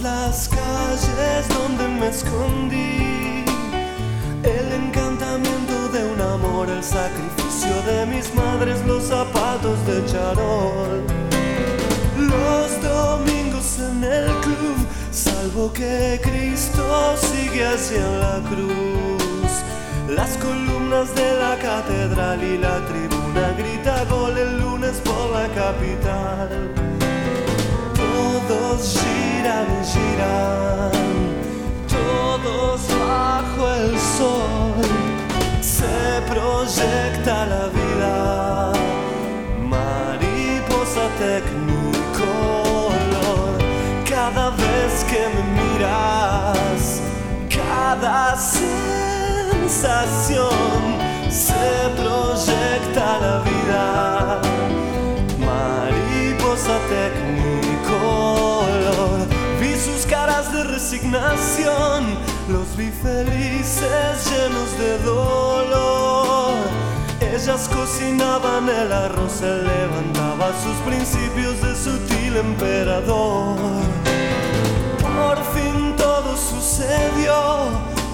Las calles donde me escondí, el encantamiento de un amor, el sacrificio de mis madres, los zapatos de charol, los domingos en el club, salvo que Cristo sigue hacia la cruz, las columnas de la catedral y la tribuna grita gol el lunes por la capital. Todos giran giran, todos bajo el sol. Se proyecta la vida, mariposa tecnicolor. Cada vez que me miras, cada sensación se proyecta la vida mariposa tecnicolor. Vi sus caras de resignación, los vi felices llenos de dolor. Ellas cocinaban el arroz, él levantaba sus principios de sutil emperador. Por fin todo sucedió,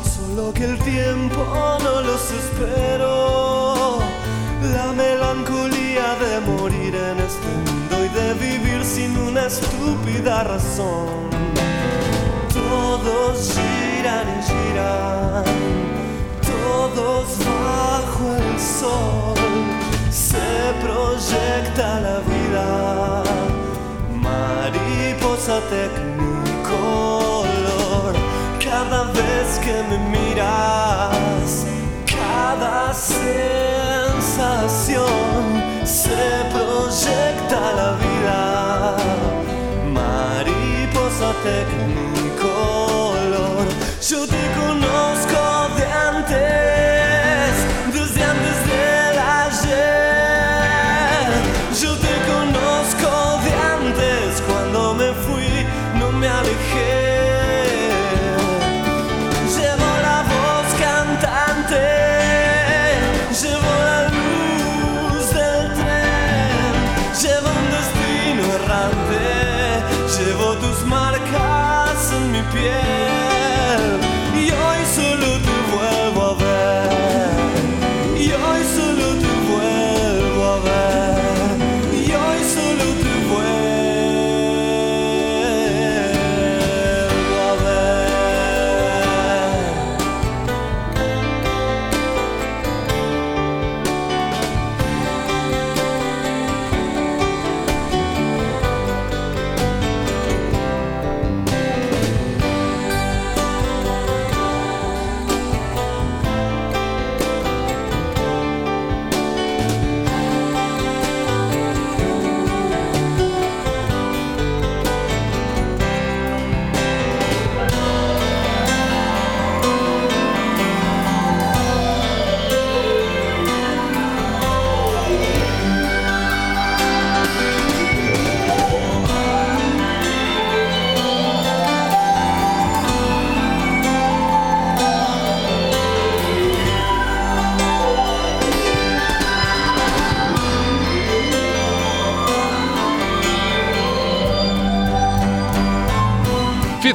solo que el tiempo no los esperó. La melancolía de morir en este mundo de vivir sin una estúpida razón. Todos giran y giran, todos bajo el sol. Se proyecta la vida, mariposa tecnicolor. Cada vez que me miras, cada sensación se proyecta la vida, mariposa tecnicolor. Yo te conozco.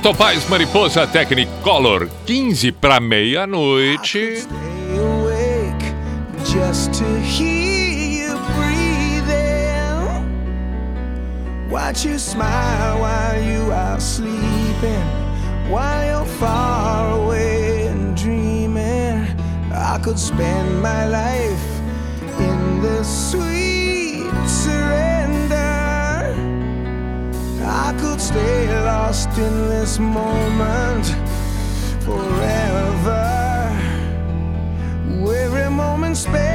Topaz Mariposa Technicolor, 15 para meia-noite. Just to hear you breathing. Watch you smile while you are sleeping, while you're far away and dreaming. I could spend my life in the sweet serenity. I could stay lost in this moment forever. Every moment spent.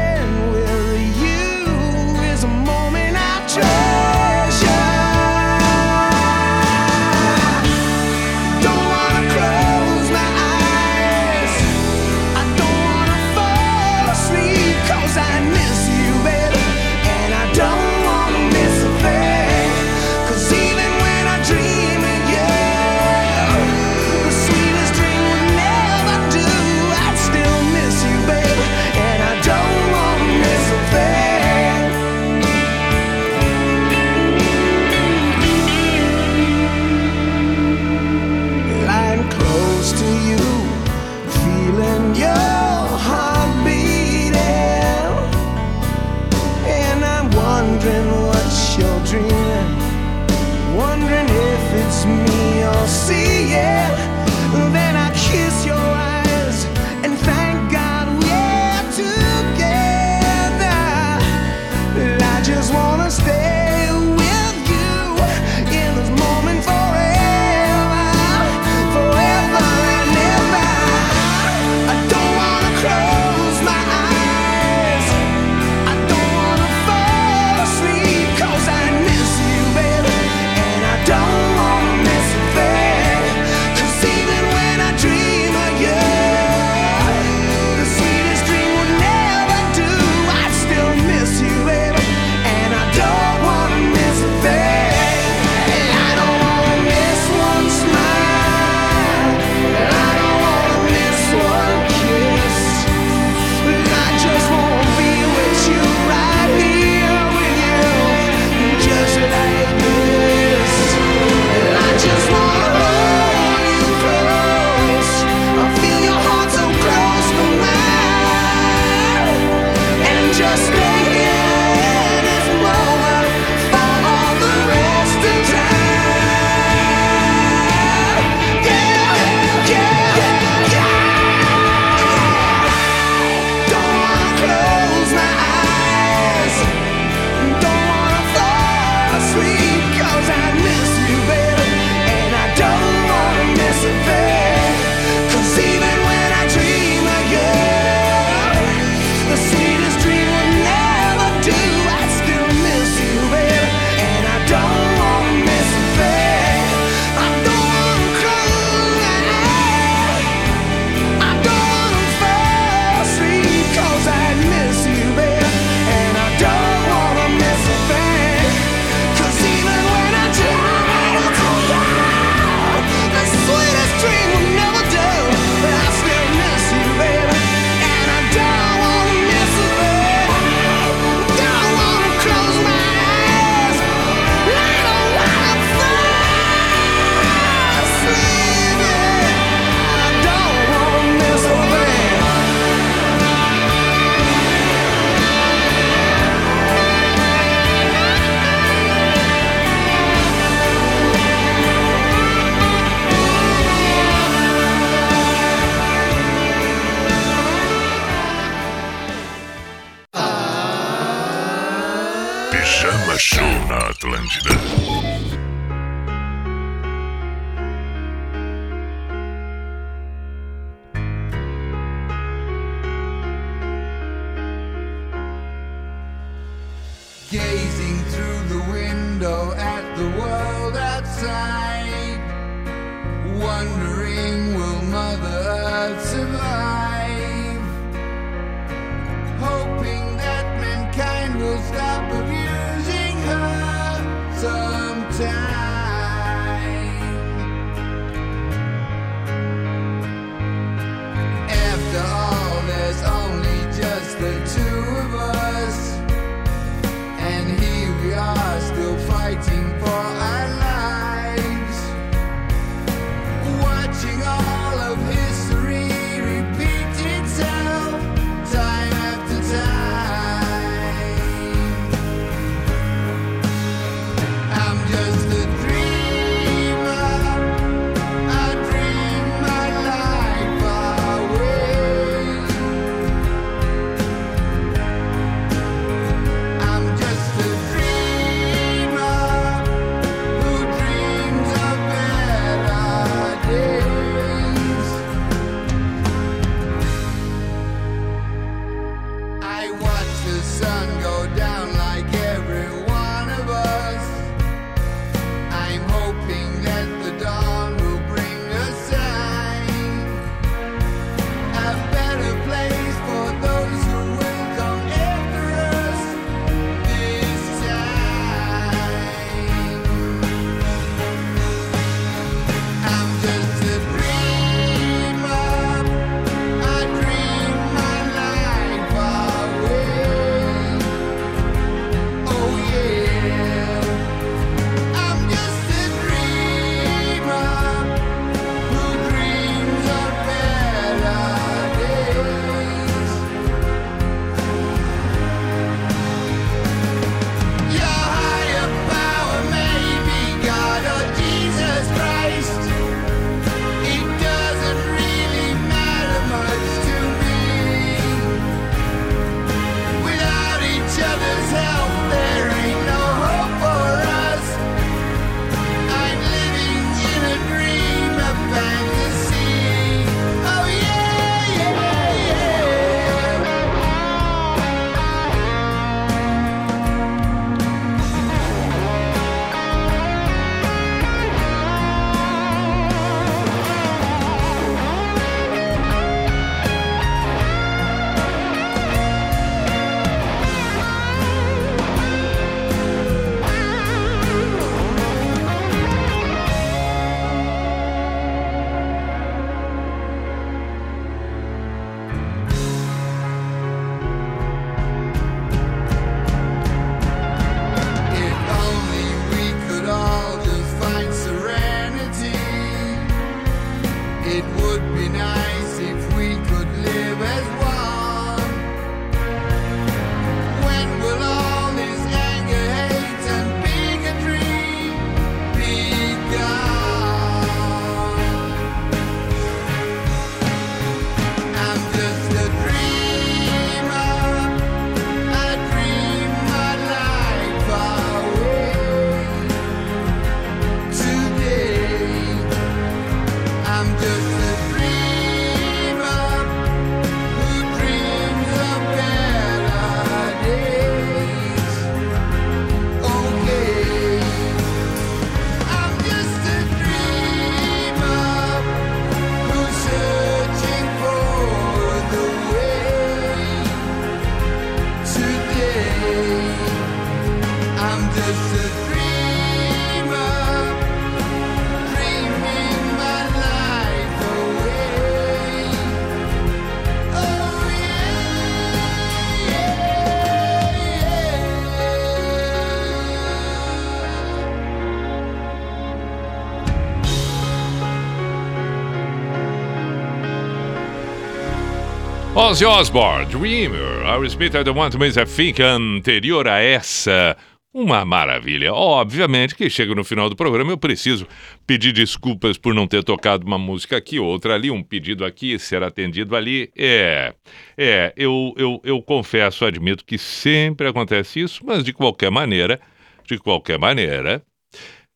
Ozzy Osbourne, Dreamer, Aerosmith, I Don't Want to Miss a Thing, anterior a essa, uma maravilha. Obviamente que chega no final do programa, eu preciso pedir desculpas por não ter tocado uma música aqui, outra ali, um pedido aqui, ser atendido ali. É, é, eu, eu, eu confesso, admito que sempre acontece isso, mas de qualquer maneira, de qualquer maneira,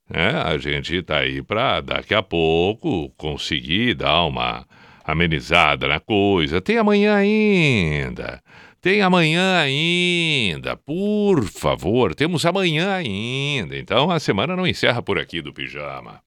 né, a gente tá aí para daqui a pouco conseguir dar uma amenizada na coisa. Tem amanhã ainda. Tem amanhã ainda, por favor, temos amanhã ainda. Então a semana não encerra por aqui do pijama.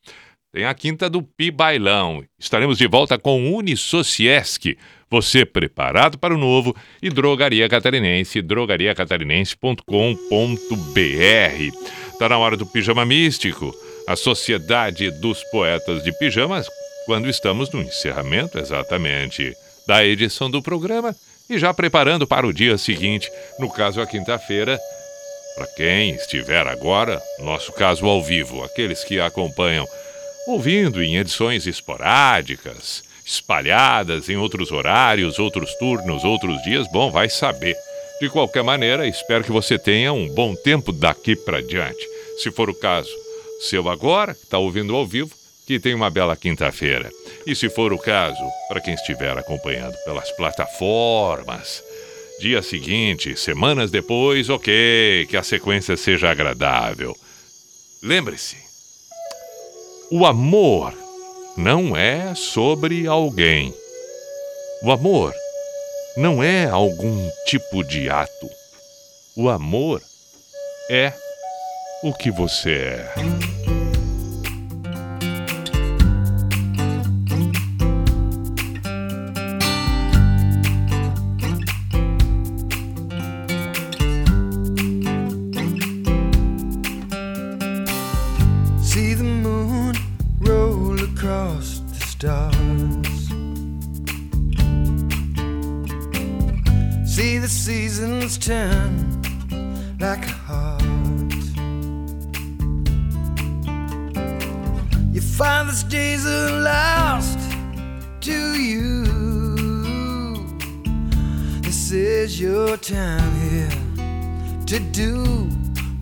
Tem a quinta do Pi Bailão. Estaremos de volta com Unisociesc. Você preparado para o novo e Drogaria Catarinense, drogariacatarinense.com.br. Tá na hora do Pijama Místico, a Sociedade dos Poetas de Pijamas, quando estamos no encerramento exatamente da edição do programa e já preparando para o dia seguinte, no caso a quinta-feira, para quem estiver agora, nosso caso ao vivo, aqueles que acompanham ouvindo em edições esporádicas, espalhadas em outros horários, outros turnos, outros dias, bom, vai saber. De qualquer maneira, espero que você tenha um bom tempo daqui para diante. Se for o caso, seu agora, que está ouvindo ao vivo, que tenha uma bela quinta-feira. E se for o caso, para quem estiver acompanhando pelas plataformas, dia seguinte, semanas depois, ok, que a sequência seja agradável. Lembre-se, o amor não é sobre alguém. O amor não é algum tipo de ato. O amor é o que você é. See the seasons turn like a heart. Your father's days are lost to you. This is your time here to do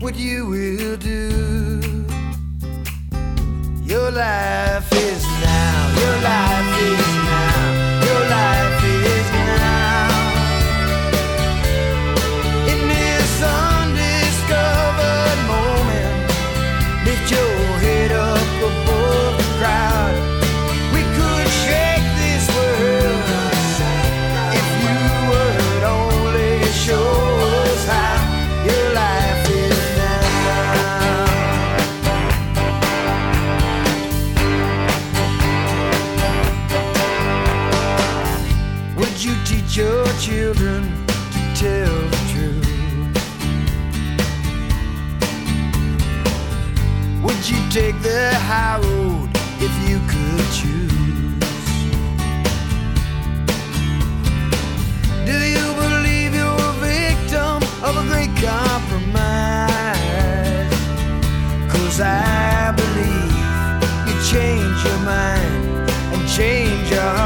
what you will do. Your life is now. Your life is your children to tell the truth? Would you take the high road if you could choose? Do you believe you're a victim of a great compromise? Cause I believe you change your mind and change our lives.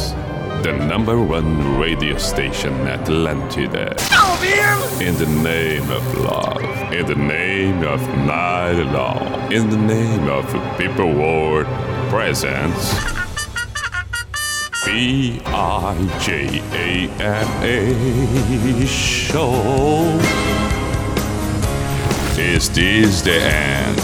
number one radio station, Atlantida. In the name of love, in the name of night in the name of people world presence. B I J A M A show. Is this the end?